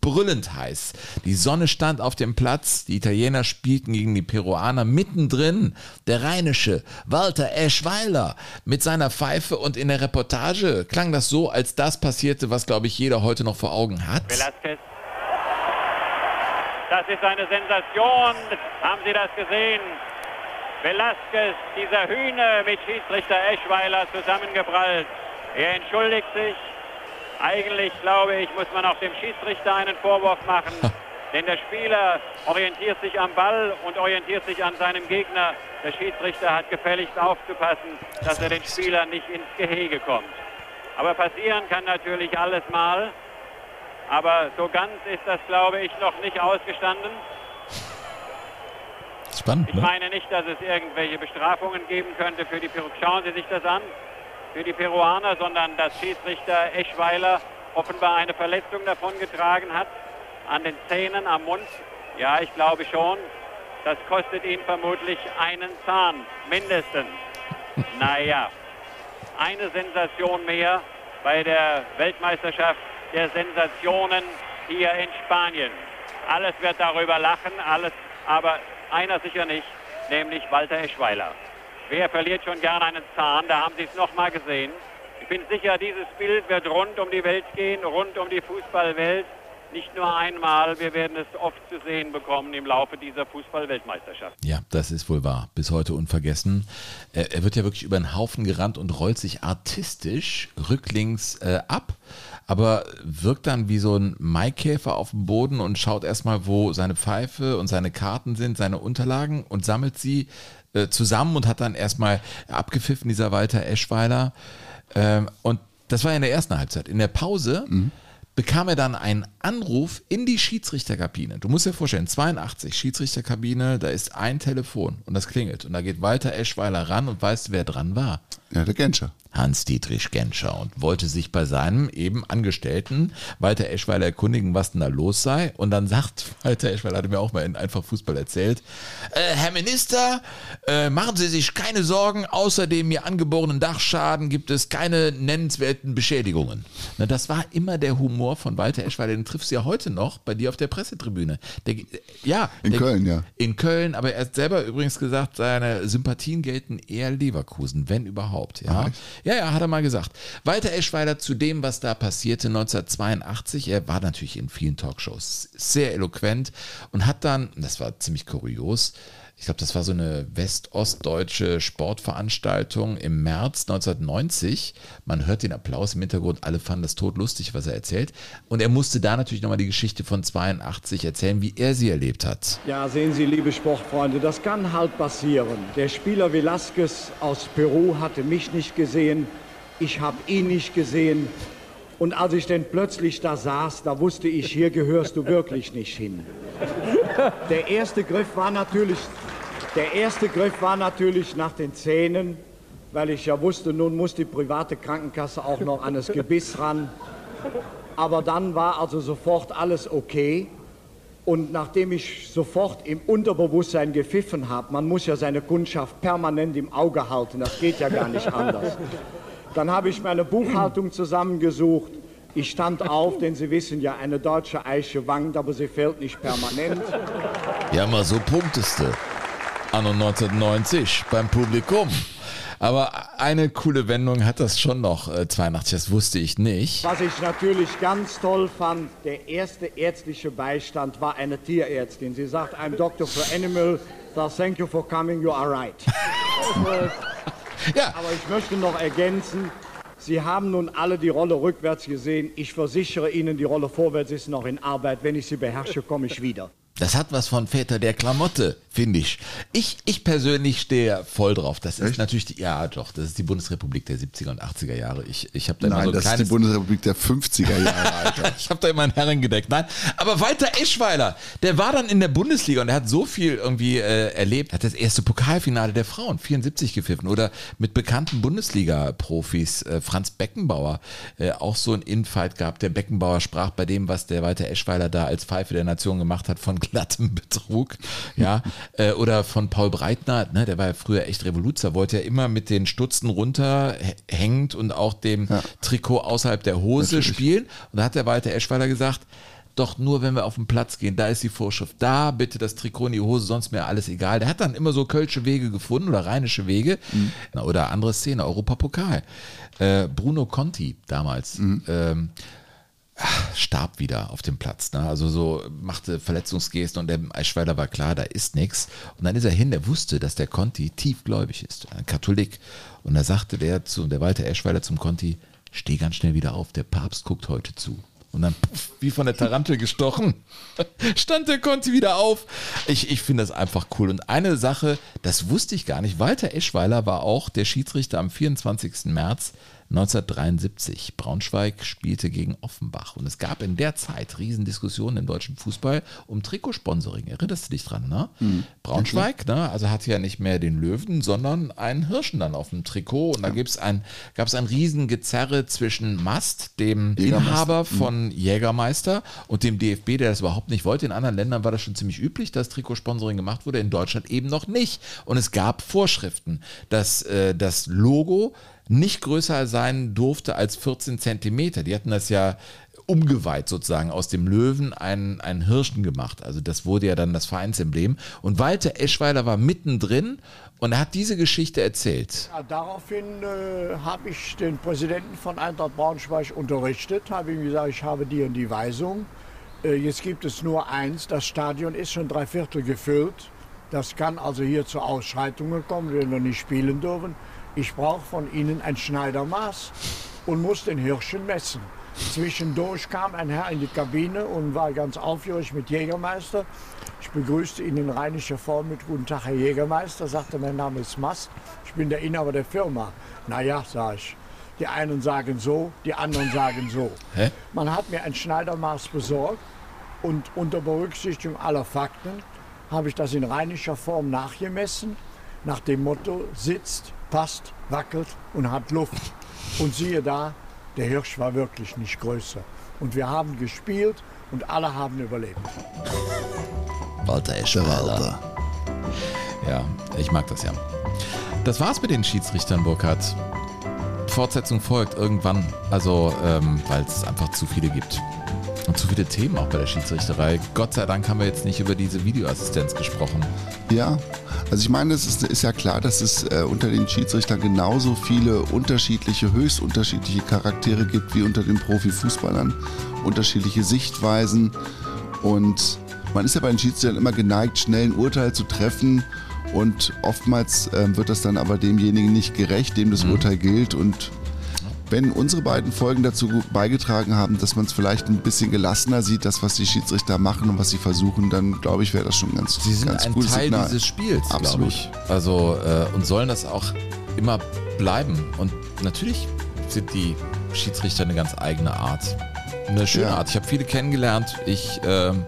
brüllend heiß. Die Sonne stand auf dem Platz, die Italiener spielten gegen die Peruaner mittendrin. Der rheinische Walter Eschweiler mit seiner Pfeife und in der Reportage klang das so, als das passierte, was glaube ich jeder heute noch vor Augen hat. Velasquez. Das ist eine Sensation. Haben Sie das gesehen? Velasquez, dieser Hühner mit Schiedsrichter Eschweiler zusammengeprallt. Er entschuldigt sich. Eigentlich, glaube ich, muss man auch dem Schiedsrichter einen Vorwurf machen. Denn der Spieler orientiert sich am Ball und orientiert sich an seinem Gegner. Der Schiedsrichter hat gefälligst aufzupassen, dass er den Spieler nicht ins Gehege kommt. Aber passieren kann natürlich alles mal. Aber so ganz ist das, glaube ich, noch nicht ausgestanden. Spannend, ich meine nicht, dass es irgendwelche Bestrafungen geben könnte für die Peru. Schauen Sie sich das an für die Peruaner, sondern dass Schiedsrichter Eschweiler offenbar eine Verletzung davongetragen hat an den Zähnen, am Mund. Ja, ich glaube schon. Das kostet ihn vermutlich einen Zahn, mindestens. Naja, eine Sensation mehr bei der Weltmeisterschaft der Sensationen hier in Spanien. Alles wird darüber lachen, alles, aber einer sicher nicht, nämlich Walter Eschweiler. Wer verliert schon gerne einen Zahn? Da haben Sie es nochmal gesehen. Ich bin sicher, dieses Bild wird rund um die Welt gehen, rund um die Fußballwelt. Nicht nur einmal, wir werden es oft zu sehen bekommen im Laufe dieser Fußballweltmeisterschaft. Ja, das ist wohl wahr. Bis heute unvergessen. Er, er wird ja wirklich über den Haufen gerannt und rollt sich artistisch rücklings äh, ab, aber wirkt dann wie so ein Maikäfer auf dem Boden und schaut erstmal, wo seine Pfeife und seine Karten sind, seine Unterlagen und sammelt sie äh, zusammen und hat dann erstmal abgepfiffen, dieser Walter Eschweiler. Ähm, und das war ja in der ersten Halbzeit. In der Pause mhm. bekam er dann einen Anruf in die Schiedsrichterkabine. Du musst dir vorstellen, 82, Schiedsrichterkabine, da ist ein Telefon und das klingelt. Und da geht Walter Eschweiler ran und weißt, wer dran war. Ja, der Genscher. Hans-Dietrich Genscher und wollte sich bei seinem eben Angestellten Walter Eschweiler erkundigen, was denn da los sei. Und dann sagt Walter Eschweiler, hatte mir auch mal in Einfach Fußball erzählt, äh, Herr Minister, äh, machen Sie sich keine Sorgen, außer dem mir angeborenen Dachschaden gibt es keine nennenswerten Beschädigungen. Na, das war immer der Humor von Walter Eschweiler, den triffst ja heute noch bei dir auf der Pressetribüne. Der, ja, in der, Köln, ja. In Köln, aber er hat selber übrigens gesagt, seine Sympathien gelten eher Leverkusen, wenn überhaupt. Ja. Ach, Ja, ja, hat er mal gesagt. Walter Eschweiler zu dem, was da passierte 1982. Er war natürlich in vielen Talkshows sehr eloquent und hat dann, das war ziemlich kurios, ich glaube, das war so eine westostdeutsche Sportveranstaltung im März 1990. Man hört den Applaus im Hintergrund, alle fanden das todlustig, was er erzählt. Und er musste da natürlich nochmal die Geschichte von 82 erzählen, wie er sie erlebt hat. Ja, sehen Sie, liebe Sportfreunde, das kann halt passieren. Der Spieler Velasquez aus Peru hatte mich nicht gesehen, ich habe ihn nicht gesehen. Und als ich dann plötzlich da saß, da wusste ich, hier gehörst du wirklich nicht hin. Der erste Griff war natürlich Der erste Griff war natürlich nach den Zähnen, weil ich ja wusste, nun muss die private Krankenkasse auch noch an das Gebiss ran. Aber dann war also sofort alles okay. Und nachdem ich sofort im Unterbewusstsein gepfiffen habe, man muss ja seine Kundschaft permanent im Auge halten, das geht ja gar nicht anders. Dann habe ich meine Buchhaltung zusammengesucht. Ich stand auf, denn Sie wissen ja, eine deutsche Eiche wankt, aber sie fällt nicht permanent. Ja, mal so punktest du. Anno 1990 beim Publikum. Aber eine coole Wendung hat das schon noch, äh, 82, das wusste ich nicht. Was ich natürlich ganz toll fand, der erste ärztliche Beistand war eine Tierärztin. Sie sagt, I'm doctor for animal, thank you for coming, you are right. ja. Aber ich möchte noch ergänzen, Sie haben nun alle die Rolle rückwärts gesehen. Ich versichere Ihnen, die Rolle vorwärts ist noch in Arbeit. Wenn ich sie beherrsche, komme ich wieder. Das hat was von Väter der Klamotte, finde ich. Ich, ich persönlich stehe voll drauf. Das ist natürlich die, ja doch, das ist die Bundesrepublik der 70er und 80er Jahre. Ich, ich habe da immer Nein, so ein das ist die Bundesrepublik der 50er Jahre, Alter. ich habe da immer ein Herrengedeck. Nein, aber Walter Eschweiler, der war dann in der Bundesliga und er hat so viel irgendwie äh, erlebt. Er hat das erste Pokalfinale der Frauen 74 gepfiffen oder mit bekannten Bundesliga-Profis äh, Franz Beckenbauer äh, auch so ein Infight gehabt. Der Beckenbauer sprach bei dem, was der Walter Eschweiler da als Pfeife der Nation gemacht hat, von glattem Betrug. Ja, äh, oder von Paul Breitner, ne, der war ja früher echt Revoluzer, wollte ja immer mit den Stutzen runter hä- hängend und auch dem Trikot außerhalb der Hose Natürlich. spielen. Und da hat der Walter Eschweiler gesagt, doch nur wenn wir auf den Platz gehen, da ist die Vorschrift. Da bitte das Trikot in die Hose, sonst mir alles egal. Der hat dann immer so kölsche Wege gefunden oder rheinische Wege Na, oder andere Szene, Europapokal. Äh, Bruno Conti damals. Ähm, starb wieder auf dem Platz. Ne? Also so machte Verletzungsgesten und der Eichweiler war klar, da ist nichts. Und dann ist er hin, der wusste, dass der Conti tiefgläubig ist, ein Katholik. Und da sagte der zu, der Walter Eschweiler zum Conti, steh ganz schnell wieder auf, der Papst guckt heute zu. Und dann, wie von der Tarantel gestochen, stand der Conti wieder auf. Ich, ich finde das einfach cool. Und eine Sache, das wusste ich gar nicht, Walter Eschweiler war auch der Schiedsrichter am 24. März 1973. Braunschweig spielte gegen Offenbach. Und es gab in der Zeit Riesendiskussionen im deutschen Fußball um Trikotsponsoring. Erinnerst du dich dran, ne? Braunschweig, ne? Also hatte ja nicht mehr den Löwen, sondern einen Hirschen dann auf dem Trikot. Und da gibt's ein, gab es ein Riesengezerre zwischen Mast, dem. Inhaber von Jägermeister und dem DFB, der das überhaupt nicht wollte. In anderen Ländern war das schon ziemlich üblich, dass Trikotsponsoring gemacht wurde, in Deutschland eben noch nicht. Und es gab Vorschriften, dass äh, das Logo nicht größer sein durfte als 14 Zentimeter. Die hatten das ja umgeweiht sozusagen aus dem Löwen einen, einen Hirschen gemacht. Also das wurde ja dann das Vereinsemblem. Und Walter Eschweiler war mittendrin und er hat diese Geschichte erzählt. Ja, daraufhin äh, habe ich den Präsidenten von Eintracht Braunschweig unterrichtet, habe ihm gesagt, ich habe und die Weisung. Äh, jetzt gibt es nur eins, das Stadion ist schon drei Viertel gefüllt. Das kann also hier zu Ausschreitungen kommen, wenn wir nicht spielen dürfen. Ich brauche von Ihnen ein Schneidermaß und muss den Hirschen messen. Zwischendurch kam ein Herr in die Kabine und war ganz aufgeregt mit Jägermeister. Ich begrüßte ihn in rheinischer Form mit Guten Tag, Herr Jägermeister, sagte, mein Name ist Mast, ich bin der Inhaber der Firma. Naja, sag ich, die einen sagen so, die anderen sagen so. Hä? Man hat mir ein Schneidermaß besorgt und unter Berücksichtigung aller Fakten habe ich das in rheinischer Form nachgemessen, nach dem Motto sitzt, passt, wackelt und hat Luft. Und siehe da, der Hirsch war wirklich nicht größer. Und wir haben gespielt und alle haben überlebt. Walter Eschweiler. Ja, ich mag das ja. Das war's mit den Schiedsrichtern, Burkhardt. Fortsetzung folgt irgendwann, also ähm, weil es einfach zu viele gibt. Und zu viele Themen auch bei der Schiedsrichterei. Gott sei Dank haben wir jetzt nicht über diese Videoassistenz gesprochen. Ja, also ich meine, es ist, ist ja klar, dass es äh, unter den Schiedsrichtern genauso viele unterschiedliche, höchst unterschiedliche Charaktere gibt wie unter den Profifußballern. Unterschiedliche Sichtweisen. Und man ist ja bei den Schiedsrichtern immer geneigt, schnell ein Urteil zu treffen. Und oftmals ähm, wird das dann aber demjenigen nicht gerecht, dem das Urteil gilt. Und wenn unsere beiden Folgen dazu beigetragen haben, dass man es vielleicht ein bisschen gelassener sieht, das, was die Schiedsrichter machen und was sie versuchen, dann glaube ich, wäre das schon ganz, Sie sind ganz ein cooles Teil Signal. dieses Spiels, glaube Absolut. ich. Also, äh, und sollen das auch immer bleiben. Und natürlich sind die Schiedsrichter eine ganz eigene Art. Eine schöne Ja. Art. Ich habe viele kennengelernt. Ich, ähm,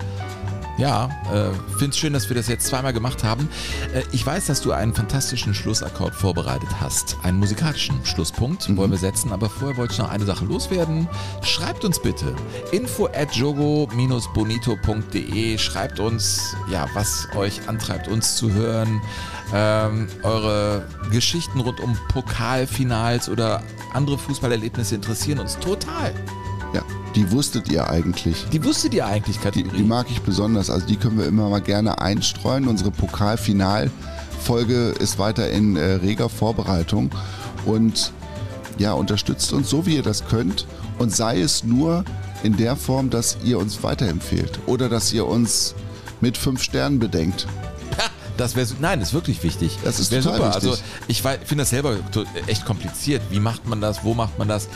Ja, äh, finde es schön, dass wir das jetzt zweimal gemacht haben. Äh, ich weiß, dass du einen fantastischen Schlussakkord vorbereitet hast. Einen musikalischen Schlusspunkt Mhm. wollen wir setzen, aber vorher wollte ich noch eine Sache loswerden. Schreibt uns bitte info at jogo-bonito.de. Schreibt uns, ja, was euch antreibt, uns zu hören. Ähm, eure Geschichten rund um Pokalfinals oder andere Fußballerlebnisse interessieren uns total. Die wusstet ihr eigentlich. Die wusstet ihr eigentlich, Die, Kategorie. die mag ich besonders. Also die können wir immer mal gerne einstreuen. Unsere Pokalfinalfolge ist weiter in äh, reger Vorbereitung. Und ja, unterstützt uns so, wie ihr das könnt. Und sei es nur in der Form, dass ihr uns weiterempfehlt. Oder dass ihr uns mit fünf Sternen bedenkt. Das wäre nein, das ist wirklich wichtig. Das ist super. wichtig. Also ich finde das selber echt kompliziert. Wie macht man das? Wo macht man das?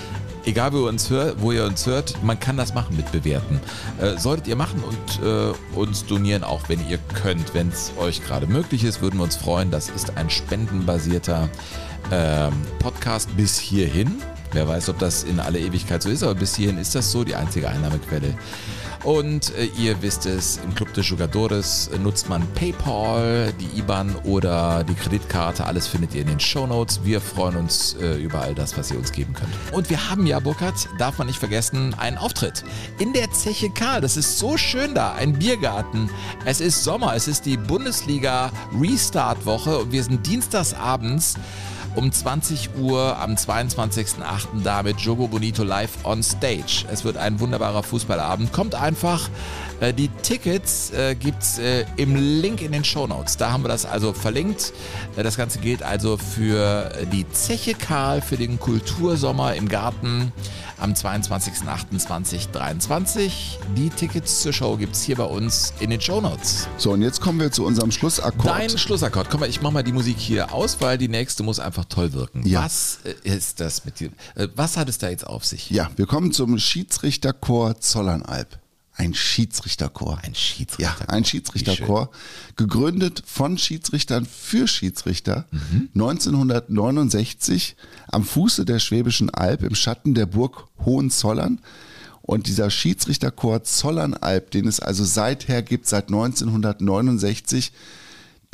Egal, wo ihr uns hört, wo ihr uns hört, man kann das machen mit Bewerten. Äh, solltet ihr machen und äh, uns donieren, auch wenn ihr könnt. Wenn es euch gerade möglich ist, würden wir uns freuen. Das ist ein spendenbasierter ähm, Podcast bis hierhin. Wer weiß, ob das in alle Ewigkeit so ist, aber bis hierhin ist das so, die einzige Einnahmequelle. Und äh, ihr wisst es, im Club de Jugadores äh, nutzt man PayPal, die IBAN oder die Kreditkarte. Alles findet ihr in den Shownotes. Wir freuen uns äh, über all das, was ihr uns geben könnt. Und wir haben ja, Burkhard, darf man nicht vergessen, einen Auftritt in der Zeche Karl. Das ist so schön da, ein Biergarten. Es ist Sommer, es ist die Bundesliga Restart-Woche und wir sind dienstagsabends um 20 Uhr am 22.08. da mit Jogo Bonito live on stage. Es wird ein wunderbarer Fußballabend. Kommt einfach. Äh, Die Tickets äh, gibt's äh, im Link in den Shownotes. Da haben wir das also verlinkt. Äh, Das Ganze gilt also für die Zeche Karl, für den Kultursommer im Garten am 22.08.2023. Die Tickets zur Show gibt's hier bei uns in den Shownotes. So, und jetzt kommen wir zu unserem Schlussakkord. Dein Schlussakkord. Komm mal, ich mach mal die Musik hier aus, weil die nächste muss einfach toll wirken. Ja. Was ist das mit dir? Was hat es da jetzt auf sich? Ja, wir kommen zum Schiedsrichterchor Zollernalb. Ein Schiedsrichterchor. Ein Schiedsrichterchor. Ja, ein Schiedsrichterchor. Gegründet von Schiedsrichtern für Schiedsrichter. 1969 am Fuße der Schwäbischen Alb im Schatten der Burg Hohenzollern. Und dieser Schiedsrichterchor Zollernalb, den es also seither gibt, seit 1969,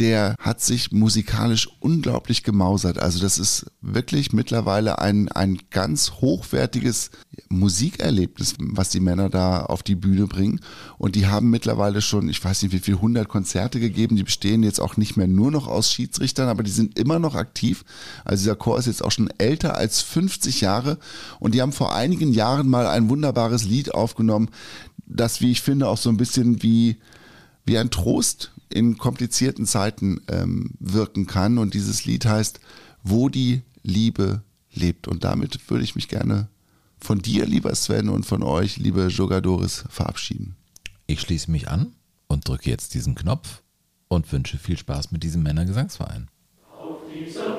der hat sich musikalisch unglaublich gemausert. Also das ist wirklich mittlerweile ein, ein ganz hochwertiges Musikerlebnis, was die Männer da auf die Bühne bringen. Und die haben mittlerweile schon, ich weiß nicht wie viel, 100 Konzerte gegeben. Die bestehen jetzt auch nicht mehr nur noch aus Schiedsrichtern, aber die sind immer noch aktiv. Also dieser Chor ist jetzt auch schon älter als 50 Jahre. Und die haben vor einigen Jahren mal ein wunderbares Lied aufgenommen, das, wie ich finde, auch so ein bisschen wie wie ein Trost in komplizierten Zeiten ähm, wirken kann. Und dieses Lied heißt, wo die Liebe lebt. Und damit würde ich mich gerne von dir, lieber Sven, und von euch, liebe Jogadores, verabschieden. Ich schließe mich an und drücke jetzt diesen Knopf und wünsche viel Spaß mit diesem Männergesangsverein. Auf dieser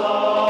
sol.